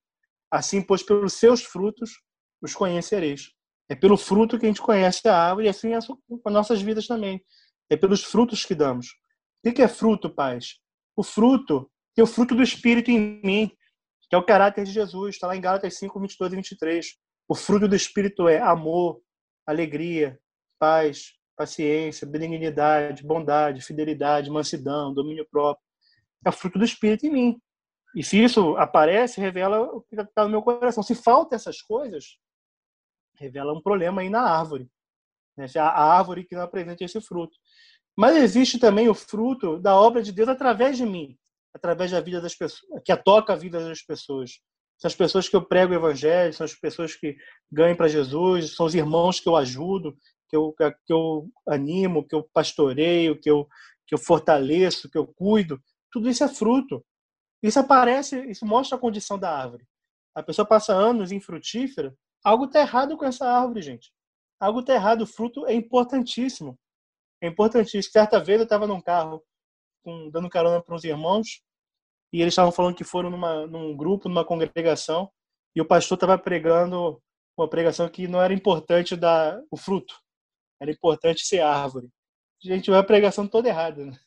Assim, pois, pelos seus frutos os conhecereis. É pelo fruto que a gente conhece a árvore e assim é as nossas vidas também. É pelos frutos que damos. O que é fruto, pais? O fruto é o fruto do Espírito em mim, que é o caráter de Jesus. Está lá em Gálatas 5, 22 e 23. O fruto do Espírito é amor, alegria, paz, paciência, benignidade, bondade, fidelidade, mansidão, domínio próprio. É o fruto do Espírito em mim. E se isso aparece, revela o que está no meu coração. Se falta essas coisas, revela um problema aí na árvore. Né? A árvore que não apresenta esse fruto. Mas existe também o fruto da obra de Deus através de mim, através da vida das pessoas, que toca a vida das pessoas. são as pessoas que eu prego o evangelho, são as pessoas que ganham para Jesus, são os irmãos que eu ajudo, que eu, que eu animo, que eu pastoreio, que eu, que eu fortaleço, que eu cuido. Tudo isso é fruto. Isso aparece, isso mostra a condição da árvore. A pessoa passa anos infrutífera, algo está errado com essa árvore, gente. Algo está errado. O fruto é importantíssimo. É importantíssimo. Certa vez eu estava num carro com, dando carona para uns irmãos e eles estavam falando que foram numa, num grupo, numa congregação, e o pastor estava pregando uma pregação que não era importante dar o fruto, era importante ser árvore. Gente, é uma pregação toda errada, né?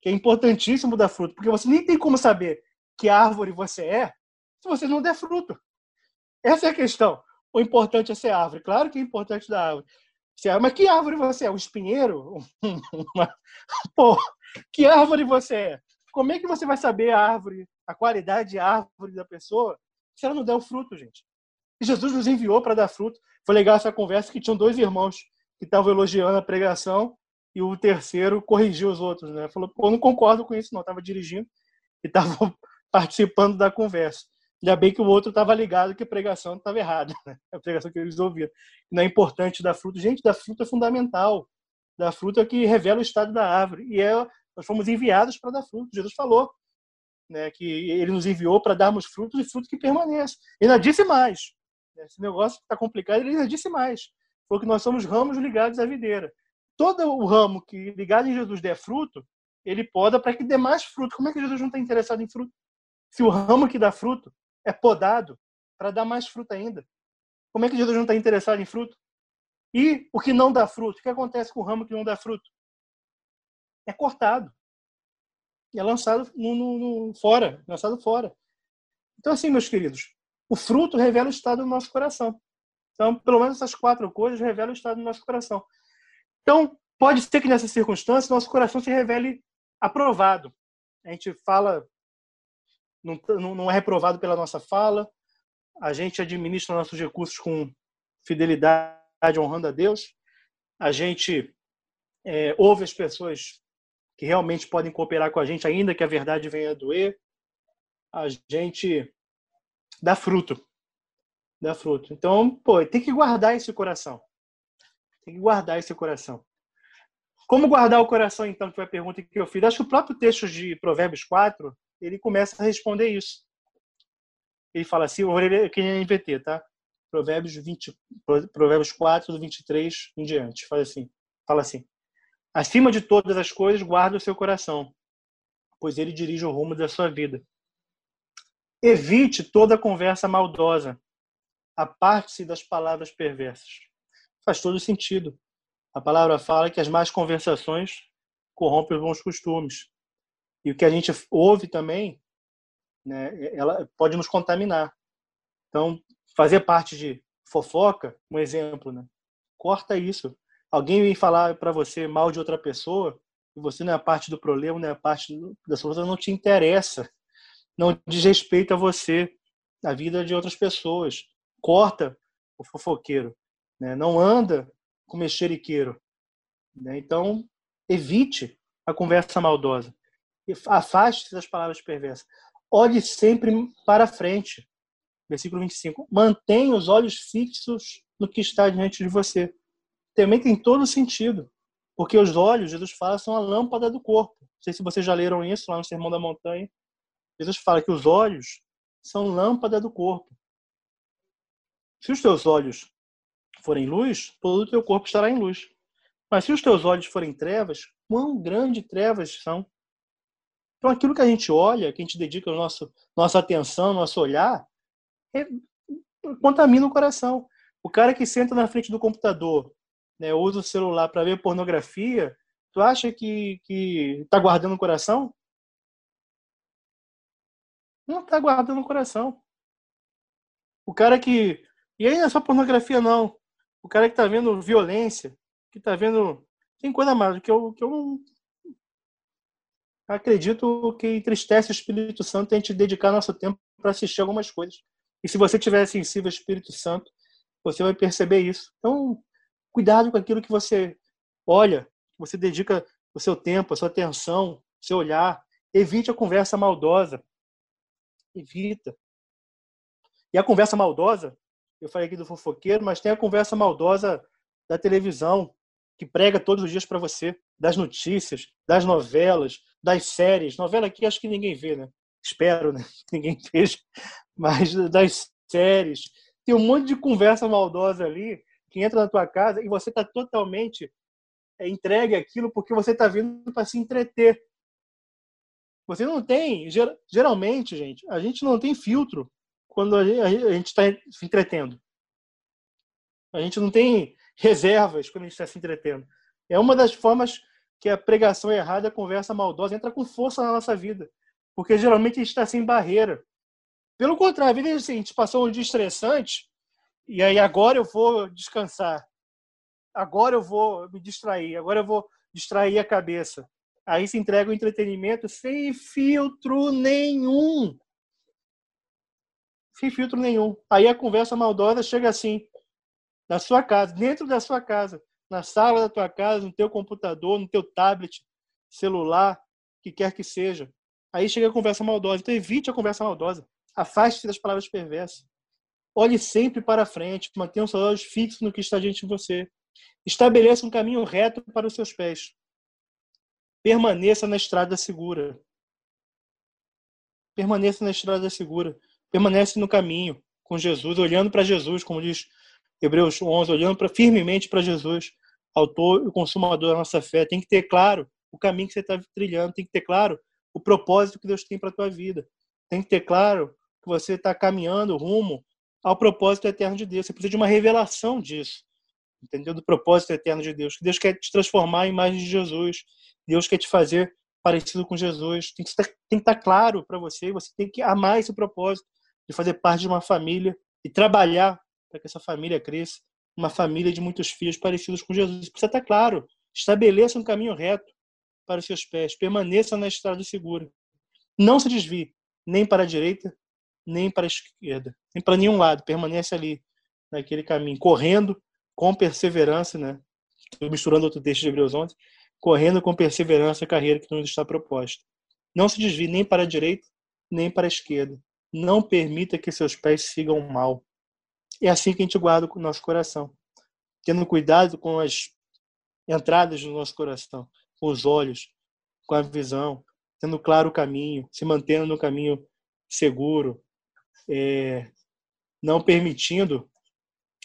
que é importantíssimo dar fruto, porque você nem tem como saber que árvore você é se você não der fruto. Essa é a questão. O importante é ser árvore. Claro que é importante dar árvore. Mas que árvore você é? Um espinheiro? <laughs> Pô, que árvore você é? Como é que você vai saber a árvore, a qualidade de árvore da pessoa, se ela não der o fruto, gente? E Jesus nos enviou para dar fruto. Foi legal essa conversa que tinham dois irmãos que estavam elogiando a pregação e o terceiro corrigiu os outros, né? Falou, pô, não concordo com isso, não. Estava dirigindo e estava <laughs> participando da conversa. Ainda bem que o outro estava ligado que a pregação estava errada, né? a pregação que eles ouviram. Não é importante dar fruto. Gente, dar fruto é fundamental. Dar fruto é que revela o estado da árvore. E é nós fomos enviados para dar fruto. Jesus falou né, que ele nos enviou para darmos frutos e fruto que permaneça. E ainda disse mais. Né, esse negócio está complicado, ele ainda disse mais. Falou que nós somos ramos ligados à videira. Todo o ramo que ligado em Jesus der fruto, ele poda para que dê mais fruto. Como é que Jesus não está interessado em fruto? Se o ramo que dá fruto é podado para dar mais fruto ainda. Como é que Jesus não está interessado em fruto? E o que não dá fruto? O que acontece com o ramo que não dá fruto? É cortado. E é lançado no, no, no, fora, lançado fora. Então, assim, meus queridos, o fruto revela o estado do nosso coração. Então, pelo menos essas quatro coisas revelam o estado do nosso coração. Então, pode ser que nessa circunstância nosso coração se revele aprovado. A gente fala, não, não é reprovado pela nossa fala, a gente administra nossos recursos com fidelidade, honrando a Deus, a gente é, ouve as pessoas que realmente podem cooperar com a gente, ainda que a verdade venha a doer, a gente dá fruto. Dá fruto. Então, pô, tem que guardar esse coração. Tem que guardar esse coração. Como guardar o coração, então, que foi a pergunta que eu fiz. Acho que o próprio texto de Provérbios 4, ele começa a responder isso. Ele fala assim, eu vou ler tá? Provérbios, 20, Provérbios 4, do 23 em diante. Fala assim, fala assim. Acima de todas as coisas, guarda o seu coração, pois ele dirige o rumo da sua vida. Evite toda conversa maldosa. Aparte-se das palavras perversas. Faz todo sentido. A palavra fala que as más conversações corrompem os bons costumes. E o que a gente ouve também, né, ela pode nos contaminar. Então, fazer parte de fofoca, um exemplo, né? Corta isso alguém vem falar para você mal de outra pessoa, e você não é parte do problema, não é parte da solução, não te interessa. Não diz respeito a você, a vida de outras pessoas. Corta o fofoqueiro. Né? Não anda com mexeriqueiro. Né? Então, evite a conversa maldosa. Afaste-se das palavras perversas. Olhe sempre para frente. Versículo 25. Mantenha os olhos fixos no que está diante de você também tem todo sentido. Porque os olhos, Jesus fala, são a lâmpada do corpo. Não sei se vocês já leram isso lá no Sermão da Montanha. Jesus fala que os olhos são lâmpada do corpo. Se os teus olhos forem luz, todo o teu corpo estará em luz. Mas se os teus olhos forem trevas, quão grandes trevas são. Então aquilo que a gente olha, que a gente dedica a nosso, nossa atenção, nosso olhar, é, contamina o coração. O cara que senta na frente do computador né, usa o celular para ver pornografia, tu acha que que tá guardando o coração? Não está guardando o coração. O cara que e aí não é só pornografia não. O cara que está vendo violência, que está vendo tem coisa mais que eu que eu acredito que entristece o Espírito Santo a gente dedicar nosso tempo para assistir algumas coisas. E se você tiver sensível ao Espírito Santo, você vai perceber isso. Então, Cuidado com aquilo que você olha, você dedica o seu tempo, a sua atenção, o seu olhar. Evite a conversa maldosa. Evita. E a conversa maldosa, eu falei aqui do fofoqueiro, mas tem a conversa maldosa da televisão, que prega todos os dias para você, das notícias, das novelas, das séries. Novela aqui acho que ninguém vê, né? Espero, né? Que <laughs> ninguém veja. Mas das séries. Tem um monte de conversa maldosa ali que entra na tua casa e você está totalmente é, entregue aquilo porque você está vindo para se entreter. Você não tem, geralmente, gente, a gente não tem filtro quando a gente está se entretendo. A gente não tem reservas quando a gente está se entretendo. É uma das formas que a pregação errada, a conversa maldosa, entra com força na nossa vida. Porque geralmente a gente está sem barreira. Pelo contrário, a vida assim, a gente passou um dia estressante e aí agora eu vou descansar. Agora eu vou me distrair. Agora eu vou distrair a cabeça. Aí se entrega o entretenimento sem filtro nenhum. Sem filtro nenhum. Aí a conversa maldosa chega assim na sua casa, dentro da sua casa, na sala da tua casa, no teu computador, no teu tablet, celular, que quer que seja. Aí chega a conversa maldosa. Então evite a conversa maldosa. Afaste-se das palavras perversas. Olhe sempre para frente, mantenha os olhos fixos no que está diante de você. Estabeleça um caminho reto para os seus pés. Permaneça na estrada segura. Permaneça na estrada segura. Permanece no caminho com Jesus, olhando para Jesus, como diz Hebreus 11, olhando pra, firmemente para Jesus, autor e consumador da nossa fé. Tem que ter claro o caminho que você está trilhando, tem que ter claro o propósito que Deus tem para a tua vida. Tem que ter claro que você está caminhando rumo ao propósito eterno de Deus. Você precisa de uma revelação disso, entendeu? Do propósito eterno de Deus. Que Deus quer te transformar em imagem de Jesus. Deus quer te fazer parecido com Jesus. Tem que estar, tem que estar claro para você. Você tem que amar esse propósito de fazer parte de uma família e trabalhar para que essa família cresça, uma família de muitos filhos parecidos com Jesus. Precisa estar claro. Estabeleça um caminho reto para os seus pés. Permaneça na estrada segura. Não se desvie nem para a direita, nem para a esquerda, nem para nenhum lado. Permanece ali naquele caminho, correndo com perseverança, né? Estou misturando outro texto de Hebreus 11, correndo com perseverança a carreira que nos está proposta. Não se desvie nem para a direita, nem para a esquerda. Não permita que seus pés sigam mal. É assim que a gente guarda o nosso coração, tendo cuidado com as entradas do nosso coração, com os olhos, com a visão, tendo claro o caminho, se mantendo no caminho seguro, é, não permitindo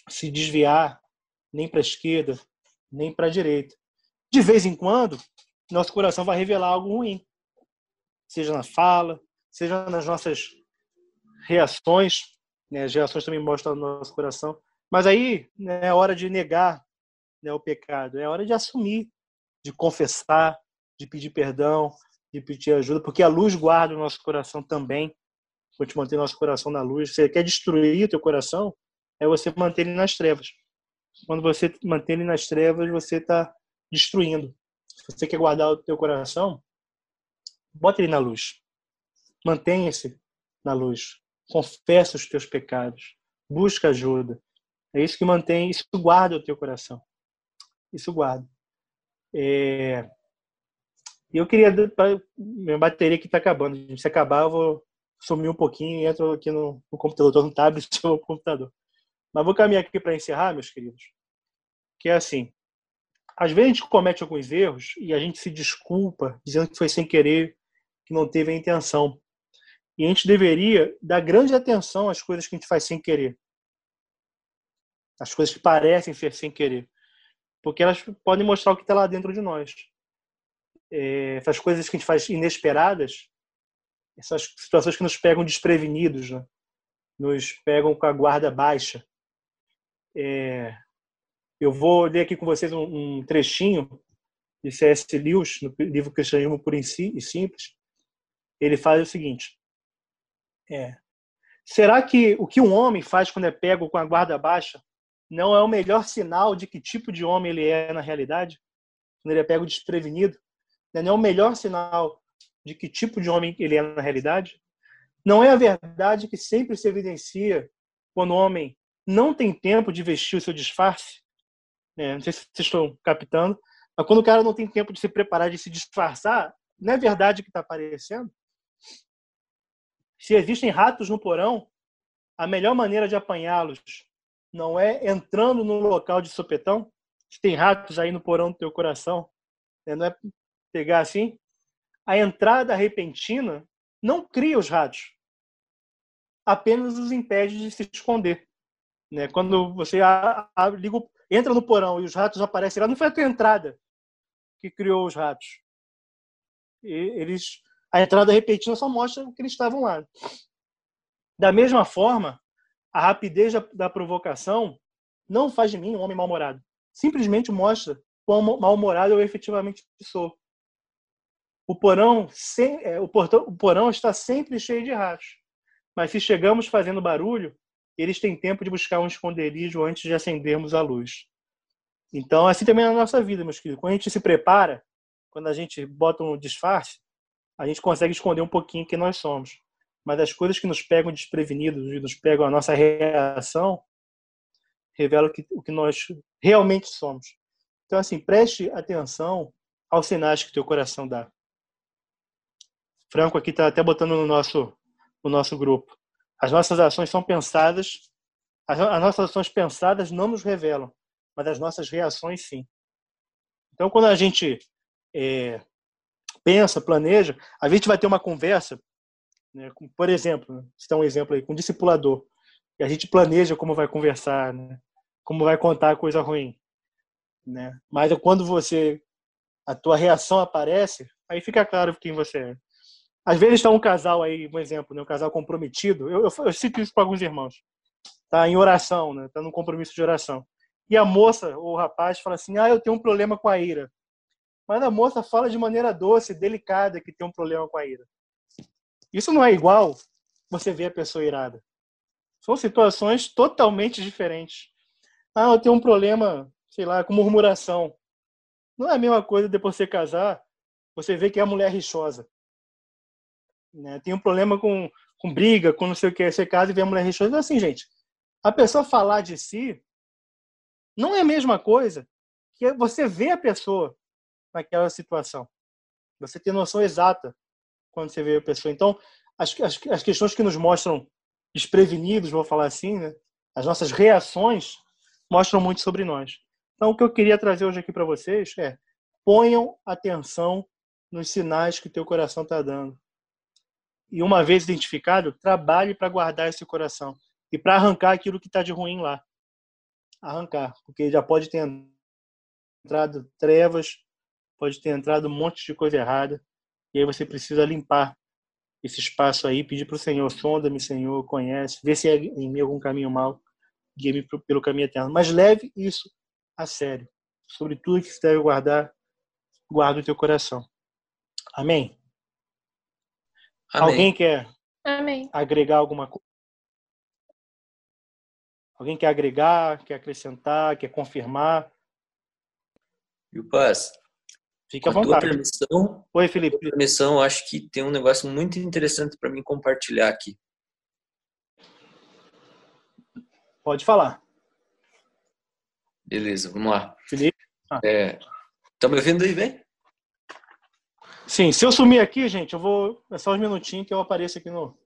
se desviar nem para a esquerda, nem para a direita. De vez em quando, nosso coração vai revelar algo ruim, seja na fala, seja nas nossas reações né? As reações também mostram no nosso coração. Mas aí né, é hora de negar né, o pecado, é hora de assumir, de confessar, de pedir perdão, de pedir ajuda, porque a luz guarda o nosso coração também. Vou te manter nosso coração na luz. Você quer destruir o teu coração? É você manter ele nas trevas. Quando você mantém ele nas trevas, você está destruindo. Se você quer guardar o teu coração, bota ele na luz. Mantenha-se na luz confessa os teus pecados, busca ajuda. É isso que mantém, isso guarda o teu coração. Isso guarda. É... Eu queria. Minha bateria que está acabando. Se acabar, eu vou sumir um pouquinho e entro aqui no, no computador. No tablet <laughs> no computador. Mas vou caminhar aqui para encerrar, meus queridos. Que é assim: às vezes a gente comete alguns erros e a gente se desculpa, dizendo que foi sem querer, que não teve a intenção. E a gente deveria dar grande atenção às coisas que a gente faz sem querer. As coisas que parecem ser sem querer. Porque elas podem mostrar o que está lá dentro de nós. É, essas coisas que a gente faz inesperadas, essas situações que nos pegam desprevenidos, né? nos pegam com a guarda baixa. É, eu vou ler aqui com vocês um, um trechinho de C.S. Lewis, no livro Cristianismo por e Simples. Ele faz o seguinte: é. Será que o que um homem faz quando é pego com a guarda baixa não é o melhor sinal de que tipo de homem ele é na realidade? Quando ele é pego desprevenido? Não é o melhor sinal de que tipo de homem ele é na realidade? Não é a verdade que sempre se evidencia quando o homem não tem tempo de vestir o seu disfarce? É, não sei se vocês estão captando, mas quando o cara não tem tempo de se preparar, de se disfarçar, não é verdade que está aparecendo? Se existem ratos no porão, a melhor maneira de apanhá-los não é entrando no local de sopetão, se tem ratos aí no porão do teu coração, né? não é pegar assim. A entrada repentina não cria os ratos, apenas os impede de se esconder. Né? Quando você liga, entra no porão e os ratos aparecem lá, não foi a tua entrada que criou os ratos. E eles, a entrada repentina só mostra que eles estavam lá. Da mesma forma, a rapidez da provocação não faz de mim um homem mal-humorado. Simplesmente mostra quão mal-humorado eu efetivamente sou. O porão, sem, é, o, portão, o porão está sempre cheio de ratos. Mas se chegamos fazendo barulho, eles têm tempo de buscar um esconderijo antes de acendermos a luz. Então, assim também é na nossa vida, meus queridos. Quando a gente se prepara, quando a gente bota um disfarce, a gente consegue esconder um pouquinho quem nós somos mas as coisas que nos pegam desprevenidos e nos pegam a nossa reação revelam que, o que nós realmente somos. Então, assim, preste atenção aos sinais que teu coração dá. Franco aqui está até botando no nosso, no nosso grupo. As nossas ações são pensadas, as, as nossas ações pensadas não nos revelam, mas as nossas reações sim. Então, quando a gente é, pensa, planeja, a gente vai ter uma conversa né? Por exemplo, né? se um exemplo aí, com um discipulador, e a gente planeja como vai conversar, né? como vai contar coisa ruim. Né? Mas quando você, a tua reação aparece, aí fica claro quem você é. Às vezes está um casal aí, um exemplo, né? um casal comprometido, eu, eu, eu cito isso para alguns irmãos, tá em oração, né? tá num compromisso de oração. E a moça ou o rapaz fala assim, ah, eu tenho um problema com a ira. Mas a moça fala de maneira doce, delicada, que tem um problema com a ira. Isso não é igual você ver a pessoa irada. São situações totalmente diferentes. Ah, eu tenho um problema, sei lá, com murmuração. Não é a mesma coisa depois de você casar, você vê que é a mulher rixosa. Né? Tem um problema com, com briga, com não sei o que, você casa e vê a mulher rixosa. Então, assim, gente, a pessoa falar de si não é a mesma coisa que você ver a pessoa naquela situação. Você tem noção exata quando você vê a pessoa. Então, as, as, as questões que nos mostram desprevenidos, vou falar assim, né? as nossas reações mostram muito sobre nós. Então, o que eu queria trazer hoje aqui para vocês é ponham atenção nos sinais que teu coração está dando. E uma vez identificado, trabalhe para guardar esse coração e para arrancar aquilo que está de ruim lá. Arrancar, porque já pode ter entrado trevas, pode ter entrado um monte de coisa errada. E aí você precisa limpar esse espaço aí, pedir para o Senhor, sonda-me, Senhor, conhece, vê se é em mim algum caminho mal, guia-me pelo caminho eterno. Mas leve isso a sério. Sobre tudo que você deve guardar, guarda o teu coração. Amém? Amém. Alguém quer Amém. agregar alguma coisa? Alguém quer agregar, quer acrescentar, quer confirmar? E o Paz, Fique à vontade. Tua permissão, Oi, Felipe. Tua permissão, acho que tem um negócio muito interessante para mim compartilhar aqui. Pode falar. Beleza, vamos lá. Felipe? Ah. É, tá me ouvindo aí bem? Sim, se eu sumir aqui, gente, eu vou. É só uns minutinhos que eu apareço aqui no,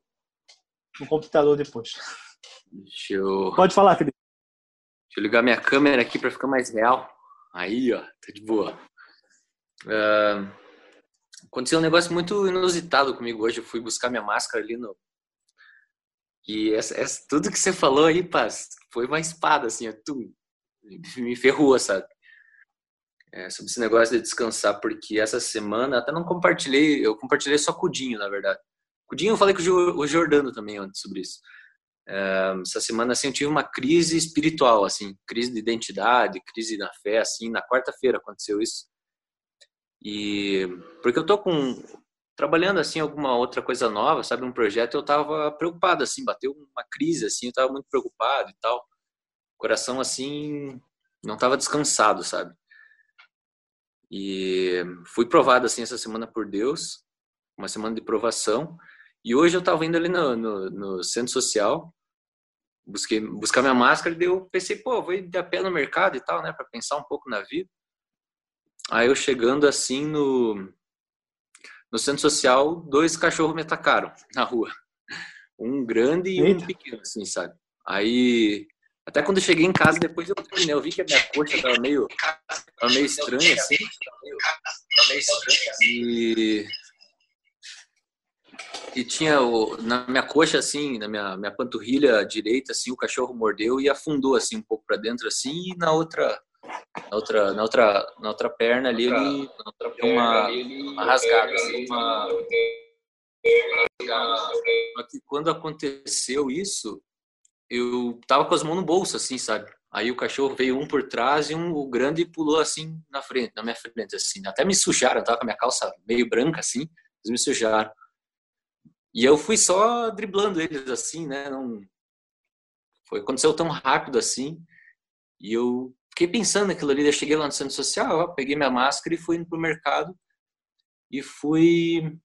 no computador depois. Deixa eu. Pode falar, Felipe. Deixa eu ligar minha câmera aqui para ficar mais real. Aí, ó, tá de boa. Uh, aconteceu um negócio muito inusitado comigo hoje. Eu fui buscar minha máscara ali no. E essa, essa, tudo que você falou aí, paz, foi uma espada, assim, tu me ferrou, sabe? É, sobre esse negócio de descansar, porque essa semana, até não compartilhei, eu compartilhei só com o Dinho, na verdade. Com o Dinho eu falei com o Jordano também antes sobre isso. É, essa semana, assim, eu tive uma crise espiritual, assim, crise de identidade, crise na fé, assim, na quarta-feira aconteceu isso. E porque eu tô com trabalhando assim alguma outra coisa nova, sabe, um projeto, eu tava preocupado assim, bateu uma crise assim, eu tava muito preocupado e tal. Coração assim não tava descansado, sabe? E fui provado assim essa semana por Deus, uma semana de provação. E hoje eu tava indo ali no, no, no centro social, busquei buscar minha máscara, e eu pensei, pô, vou ir de a pé no mercado e tal, né, para pensar um pouco na vida. Aí eu chegando assim no, no centro social, dois cachorros me atacaram <laughs> na rua. Um grande e Eita. um pequeno, assim, sabe? Aí, até quando eu cheguei em casa, depois eu, né, eu vi que a minha coxa tava meio, tava meio estranha, assim. E, e tinha o, na minha coxa, assim, na minha, minha panturrilha direita, assim, o cachorro mordeu e afundou, assim, um pouco para dentro, assim, e na outra, na outra, na outra, na outra perna ali, ele deu uma, uma rasgada, assim, uma... que quando aconteceu isso, eu tava com as mãos no bolso, assim, sabe? Aí o cachorro veio um por trás e um o grande pulou assim na frente, na minha frente, assim. Até me sujaram, tava com a minha calça meio branca, assim, eles me sujaram. E eu fui só driblando eles, assim, né? Não... Foi, aconteceu tão rápido assim. E eu fiquei pensando naquilo ali. Eu cheguei lá no centro social, ó, peguei minha máscara e fui indo pro mercado. E fui,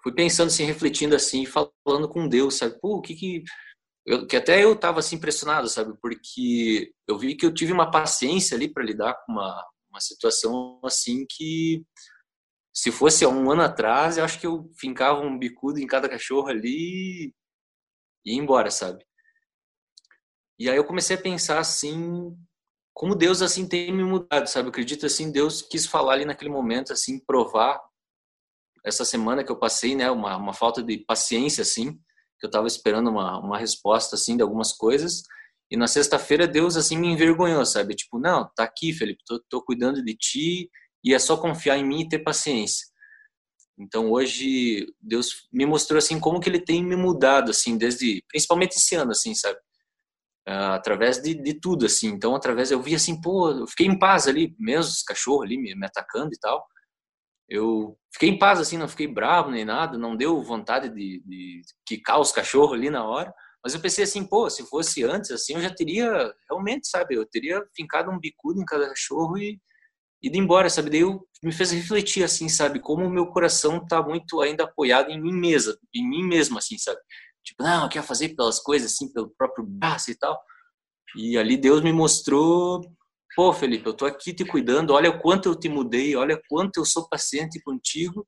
fui pensando assim, refletindo assim, falando com Deus, sabe? Pô, o que que eu, que até eu estava assim impressionado, sabe? Porque eu vi que eu tive uma paciência ali para lidar com uma, uma situação assim que se fosse há um ano atrás, eu acho que eu fincava um bicudo em cada cachorro ali e ia embora, sabe? E aí eu comecei a pensar assim, como Deus assim tem me mudado, sabe? Eu acredito assim, Deus quis falar ali naquele momento assim, provar essa semana que eu passei, né, uma, uma falta de paciência assim, que eu estava esperando uma, uma resposta assim de algumas coisas. E na sexta-feira Deus assim me envergonhou, sabe? Tipo, não, tá aqui, Felipe, tô, tô cuidando de ti e é só confiar em mim e ter paciência. Então hoje Deus me mostrou assim como que ele tem me mudado assim desde principalmente esse ano assim, sabe? Uh, através de, de tudo assim. Então através eu vi assim, pô, eu fiquei em paz ali, mesmo os cachorros ali me, me atacando e tal eu fiquei em paz, assim, não fiquei bravo nem nada, não deu vontade de, de quicar os cachorros ali na hora. Mas eu pensei assim, pô, se fosse antes, assim, eu já teria, realmente, sabe, eu teria fincado um bicudo em cada cachorro e ido embora, sabe? Daí me fez refletir, assim, sabe, como o meu coração tá muito ainda apoiado em mim mesma, em mim mesmo, assim, sabe? Tipo, não, eu quero fazer pelas coisas, assim, pelo próprio braço e tal. E ali Deus me mostrou pô, Felipe, eu tô aqui te cuidando, olha o quanto eu te mudei, olha quanto eu sou paciente contigo.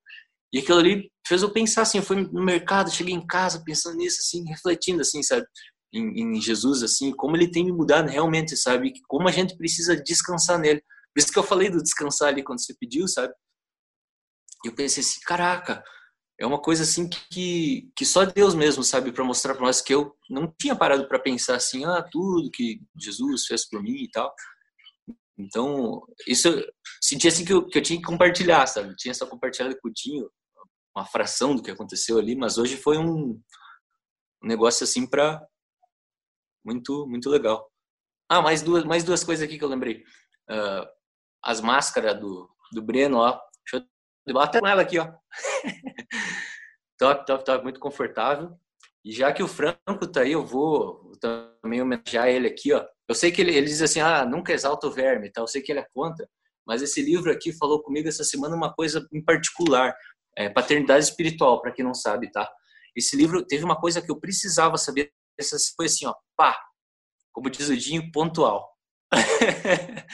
E aquilo ali fez eu pensar assim, eu fui no mercado, cheguei em casa pensando nisso, assim, refletindo, assim, sabe, em, em Jesus, assim, como ele tem me mudado realmente, sabe, como a gente precisa descansar nele. Por isso que eu falei do descansar ali quando você pediu, sabe? Eu pensei assim, caraca, é uma coisa assim que, que só Deus mesmo sabe para mostrar para nós que eu não tinha parado para pensar assim, ah, tudo que Jesus fez por mim e tal. Então, isso senti assim que eu, que eu tinha que compartilhar, sabe? Eu tinha só compartilhado com o Dinho uma fração do que aconteceu ali, mas hoje foi um, um negócio assim para muito muito legal. Ah, mais duas mais duas coisas aqui que eu lembrei. Uh, as máscaras do do Breno, ó. Deixa eu com ela aqui, ó. <laughs> top, top, top, muito confortável. E já que o Franco tá aí, eu vou também homenagear ele aqui, ó. Eu sei que ele, ele diz assim, ah, nunca exalta o verme, tá? eu sei que ele é contra, mas esse livro aqui falou comigo essa semana uma coisa em particular, é, paternidade espiritual, para quem não sabe, tá? Esse livro teve uma coisa que eu precisava saber, essa foi assim, ó, pá, como diz o Dinho, pontual. <laughs>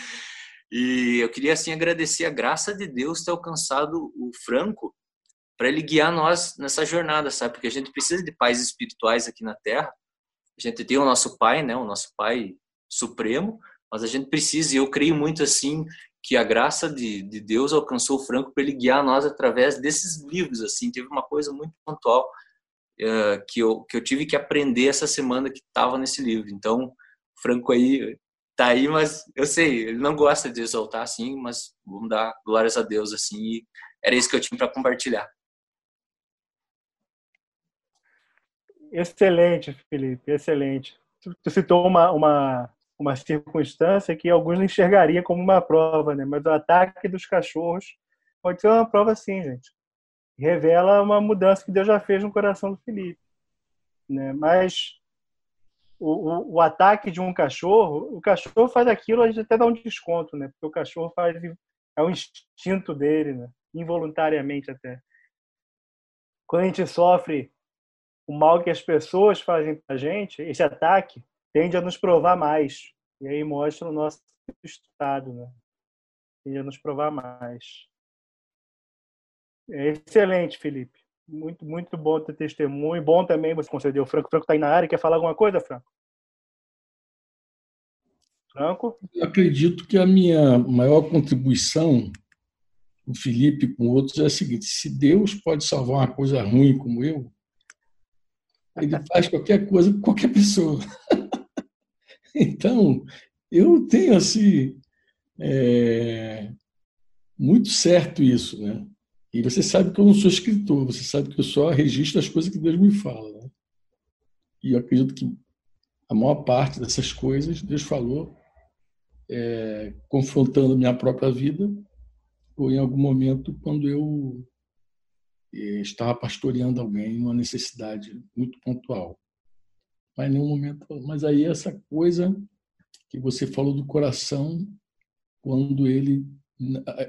e eu queria assim agradecer a graça de Deus ter alcançado o Franco para ele guiar nós nessa jornada, sabe? Porque a gente precisa de pais espirituais aqui na Terra. A gente tem o nosso pai, né? O nosso pai supremo, mas a gente precisa, e eu creio muito assim, que a graça de, de Deus alcançou o Franco para ele guiar nós através desses livros, assim, teve uma coisa muito pontual uh, que, eu, que eu tive que aprender essa semana que estava nesse livro, então, o Franco aí tá aí, mas eu sei, ele não gosta de exaltar assim, mas vamos dar glórias a Deus assim, era isso que eu tinha para compartilhar. Excelente, Felipe, excelente. Tu citou uma, uma, uma circunstância que alguns enxergariam como uma prova, né? Mas o ataque dos cachorros pode ser uma prova sim, gente. Revela uma mudança que Deus já fez no coração do Felipe, né? Mas o, o, o ataque de um cachorro, o cachorro faz aquilo, a gente até dá um desconto, né? Porque o cachorro faz é o instinto dele, né? Involuntariamente até. Quando a gente sofre o mal que as pessoas fazem para a gente, esse ataque, tende a nos provar mais. E aí mostra o nosso estado, né? Tende a nos provar mais. É excelente, Felipe. Muito, muito bom ter testemunho. Bom também você concedeu. O Franco, Franco está aí na área. Quer falar alguma coisa, Franco? Franco? Eu acredito que a minha maior contribuição, o Felipe com outros, é a seguinte: se Deus pode salvar uma coisa ruim como eu, ele faz qualquer coisa com qualquer pessoa. <laughs> então, eu tenho assim é, muito certo isso, né? E você sabe que eu não sou escritor, você sabe que eu só registro as coisas que Deus me fala. Né? E eu acredito que a maior parte dessas coisas Deus falou é, confrontando minha própria vida ou em algum momento quando eu é, estava pastoreando alguém numa necessidade muito pontual. Mas nenhum momento. Mas aí essa coisa que você falou do coração, quando ele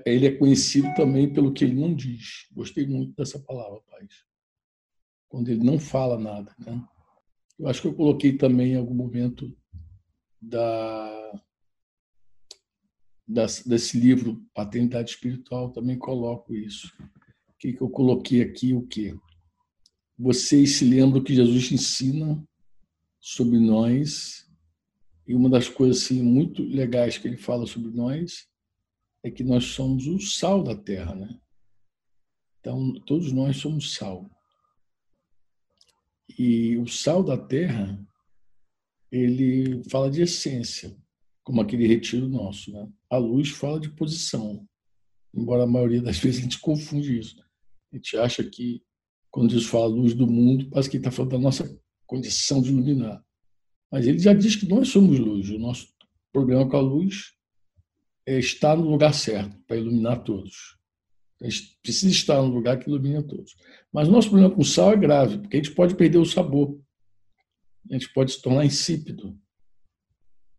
ele é conhecido também pelo que ele não diz. Gostei muito dessa palavra, Paz. Quando ele não fala nada. Né? Eu acho que eu coloquei também em algum momento da, desse livro, Paternidade Espiritual, também coloco isso. O que, que eu coloquei aqui? O quê? Vocês se lembram que Jesus ensina sobre nós, e uma das coisas assim, muito legais que ele fala sobre nós é que nós somos o sal da terra, né? Então, todos nós somos sal. E o sal da terra, ele fala de essência, como aquele retiro nosso, né? A luz fala de posição, embora a maioria das <laughs> vezes a gente confunde isso. A gente acha que, quando Jesus fala luz do mundo, parece que está falando da nossa condição de iluminar. Mas ele já diz que nós somos luz. O nosso problema com a luz é estar no lugar certo para iluminar todos. A gente precisa estar no lugar que ilumina todos. Mas o nosso problema com o sal é grave, porque a gente pode perder o sabor. A gente pode se tornar insípido.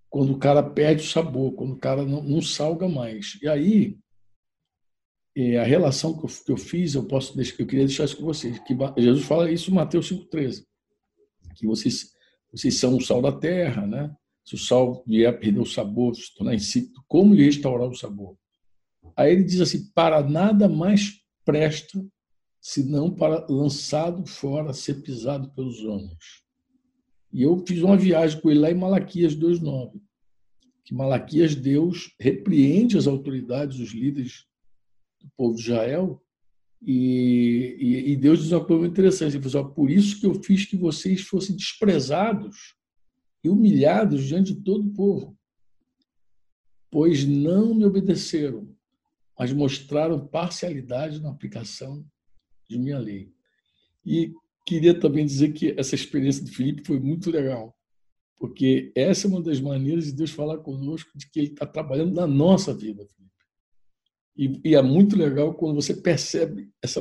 Quando o cara perde o sabor, quando o cara não, não salga mais. E aí, é, a relação que eu, que eu fiz, eu posso eu queria deixar isso com vocês. Que Jesus fala isso em Mateus 5,13. Que vocês, vocês são o sal da terra, né? se o sal vier a perder o sabor, se tornar insípido, como restaurar o sabor? Aí ele diz assim: para nada mais presta senão para lançado fora, ser pisado pelos homens. E eu fiz uma viagem com ele lá em Malaquias 2,9, que Malaquias, Deus repreende as autoridades, os líderes do povo de Israel, e, e, e Deus diz uma coisa interessante: ele falou, assim, por isso que eu fiz que vocês fossem desprezados e humilhados diante de todo o povo, pois não me obedeceram, mas mostraram parcialidade na aplicação de minha lei. E queria também dizer que essa experiência de Felipe foi muito legal, porque essa é uma das maneiras de Deus falar conosco de que Ele está trabalhando na nossa vida, Felipe. E, e, é muito legal quando você percebe essa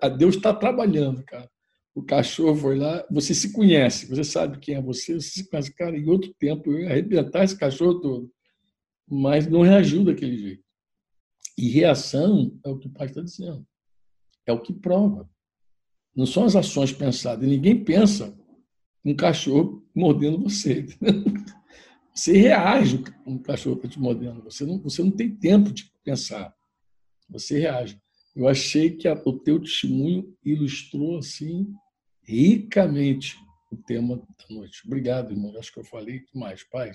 a Deus está trabalhando, cara o cachorro foi lá, você se conhece, você sabe quem é você, você se conhece, cara, em outro tempo eu ia arrebentar esse cachorro todo, mas não reagiu daquele jeito. E reação é o que o pai está dizendo, é o que prova. Não são as ações pensadas, ninguém pensa um cachorro mordendo você. Você reage um cachorro está te mordendo, você não, você não tem tempo de pensar, você reage. Eu achei que a, o teu testemunho ilustrou assim ricamente o tema da noite. Obrigado, irmão. Acho que eu falei demais. Pai,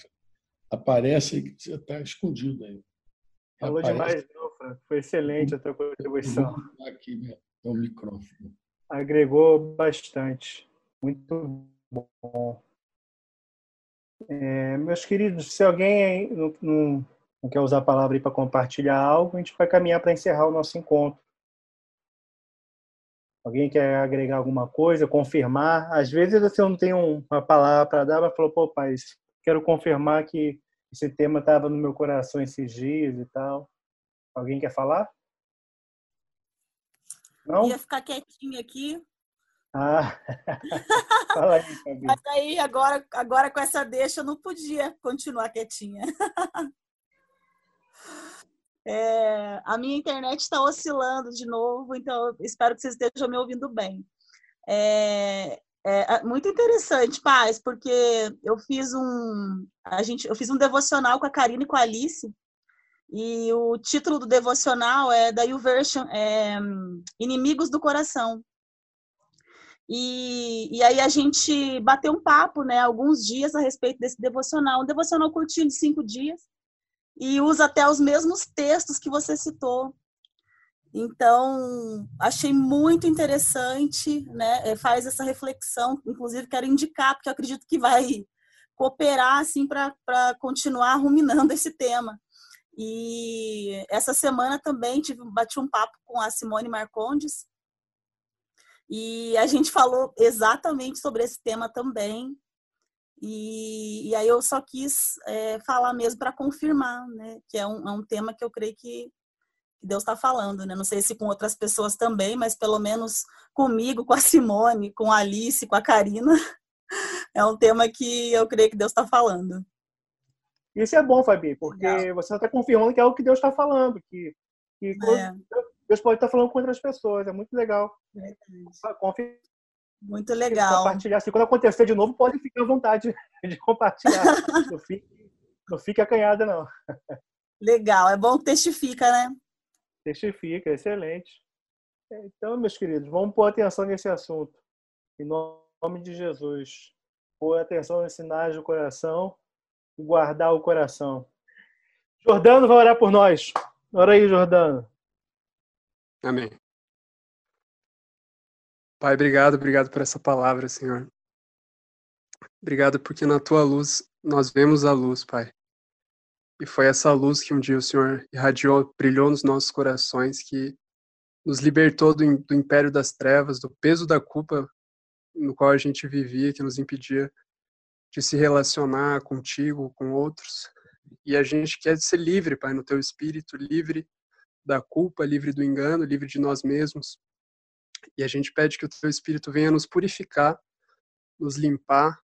aparece aí que você está escondido aí. Falou aparece. demais, não, Franco. Foi excelente a tua contribuição. Aqui, meu, meu microfone. Agregou bastante. Muito bom. É, meus queridos, se alguém não, não, não quer usar a palavra para compartilhar algo, a gente vai caminhar para encerrar o nosso encontro. Alguém quer agregar alguma coisa, confirmar? Às vezes você não tem uma palavra para dar, mas falou, pô, pai, quero confirmar que esse tema estava no meu coração esses dias e tal. Alguém quer falar? Não? Eu ia ficar quietinha aqui. Ah, <laughs> fala aí, Fabi. Mas aí, agora, agora com essa deixa, eu não podia continuar quietinha. <laughs> É, a minha internet está oscilando de novo, então espero que vocês estejam me ouvindo bem. É, é, muito interessante, Paz, porque eu fiz um a gente eu fiz um devocional com a Karine e com a Alice e o título do devocional é da YouVersion é Inimigos do Coração. E, e aí a gente bateu um papo, né, alguns dias a respeito desse devocional, um devocional curtinho de cinco dias, e usa até os mesmos textos que você citou. Então, achei muito interessante, né? É, faz essa reflexão, inclusive quero indicar, porque acredito que vai cooperar assim para continuar ruminando <laughs> esse tema. E essa semana também tive, bati um papo com a Simone Marcondes e a gente falou exatamente sobre esse tema também. E, e aí eu só quis é, falar mesmo para confirmar, né? Que é um, é um tema que eu creio que Deus está falando, né? Não sei se com outras pessoas também, mas pelo menos comigo, <laughs> com a Simone, com a Alice, com a Karina, <laughs> é um tema que eu creio que Deus está falando. Isso é bom, Fabi, porque Legal. você está confirmando que é o que Deus está falando, que, que é. Deus pode estar tá falando com outras pessoas, é muito legal. É muito legal. Compartilhar. Se quando acontecer de novo, pode ficar à vontade <laughs> de compartilhar. <laughs> não, fique, não fique acanhada, não. Legal, é bom que testifica, né? Testifica, excelente. Então, meus queridos, vamos pôr atenção nesse assunto. Em nome de Jesus. Pôr atenção nos sinais do coração e guardar o coração. Jordano vai orar por nós. Ora aí, Jordano. Amém. Pai, obrigado, obrigado por essa palavra, Senhor. Obrigado porque na tua luz nós vemos a luz, Pai. E foi essa luz que um dia o Senhor irradiou, brilhou nos nossos corações, que nos libertou do, do império das trevas, do peso da culpa no qual a gente vivia, que nos impedia de se relacionar contigo, com outros. E a gente quer ser livre, Pai, no teu espírito, livre da culpa, livre do engano, livre de nós mesmos. E a gente pede que o teu espírito venha nos purificar, nos limpar,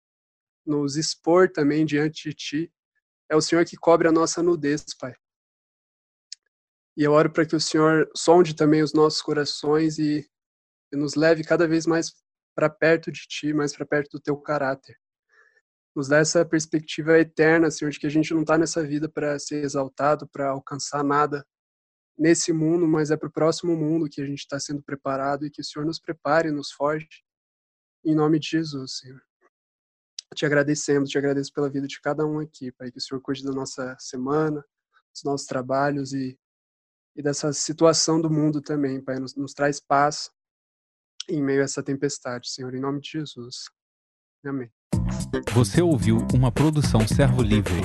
nos expor também diante de ti. É o Senhor que cobre a nossa nudez, Pai. E eu oro para que o Senhor sonde também os nossos corações e, e nos leve cada vez mais para perto de ti, mais para perto do teu caráter. Nos dá essa perspectiva eterna, Senhor, de que a gente não está nessa vida para ser exaltado, para alcançar nada nesse mundo, mas é para o próximo mundo que a gente está sendo preparado e que o Senhor nos prepare, nos forge. Em nome de Jesus, Senhor. Te agradecemos, te agradeço pela vida de cada um aqui, Pai, que o Senhor cuide da nossa semana, dos nossos trabalhos e, e dessa situação do mundo também, Pai. Nos, nos traz paz em meio a essa tempestade, Senhor, em nome de Jesus. Amém. Você ouviu uma produção Servo Livre.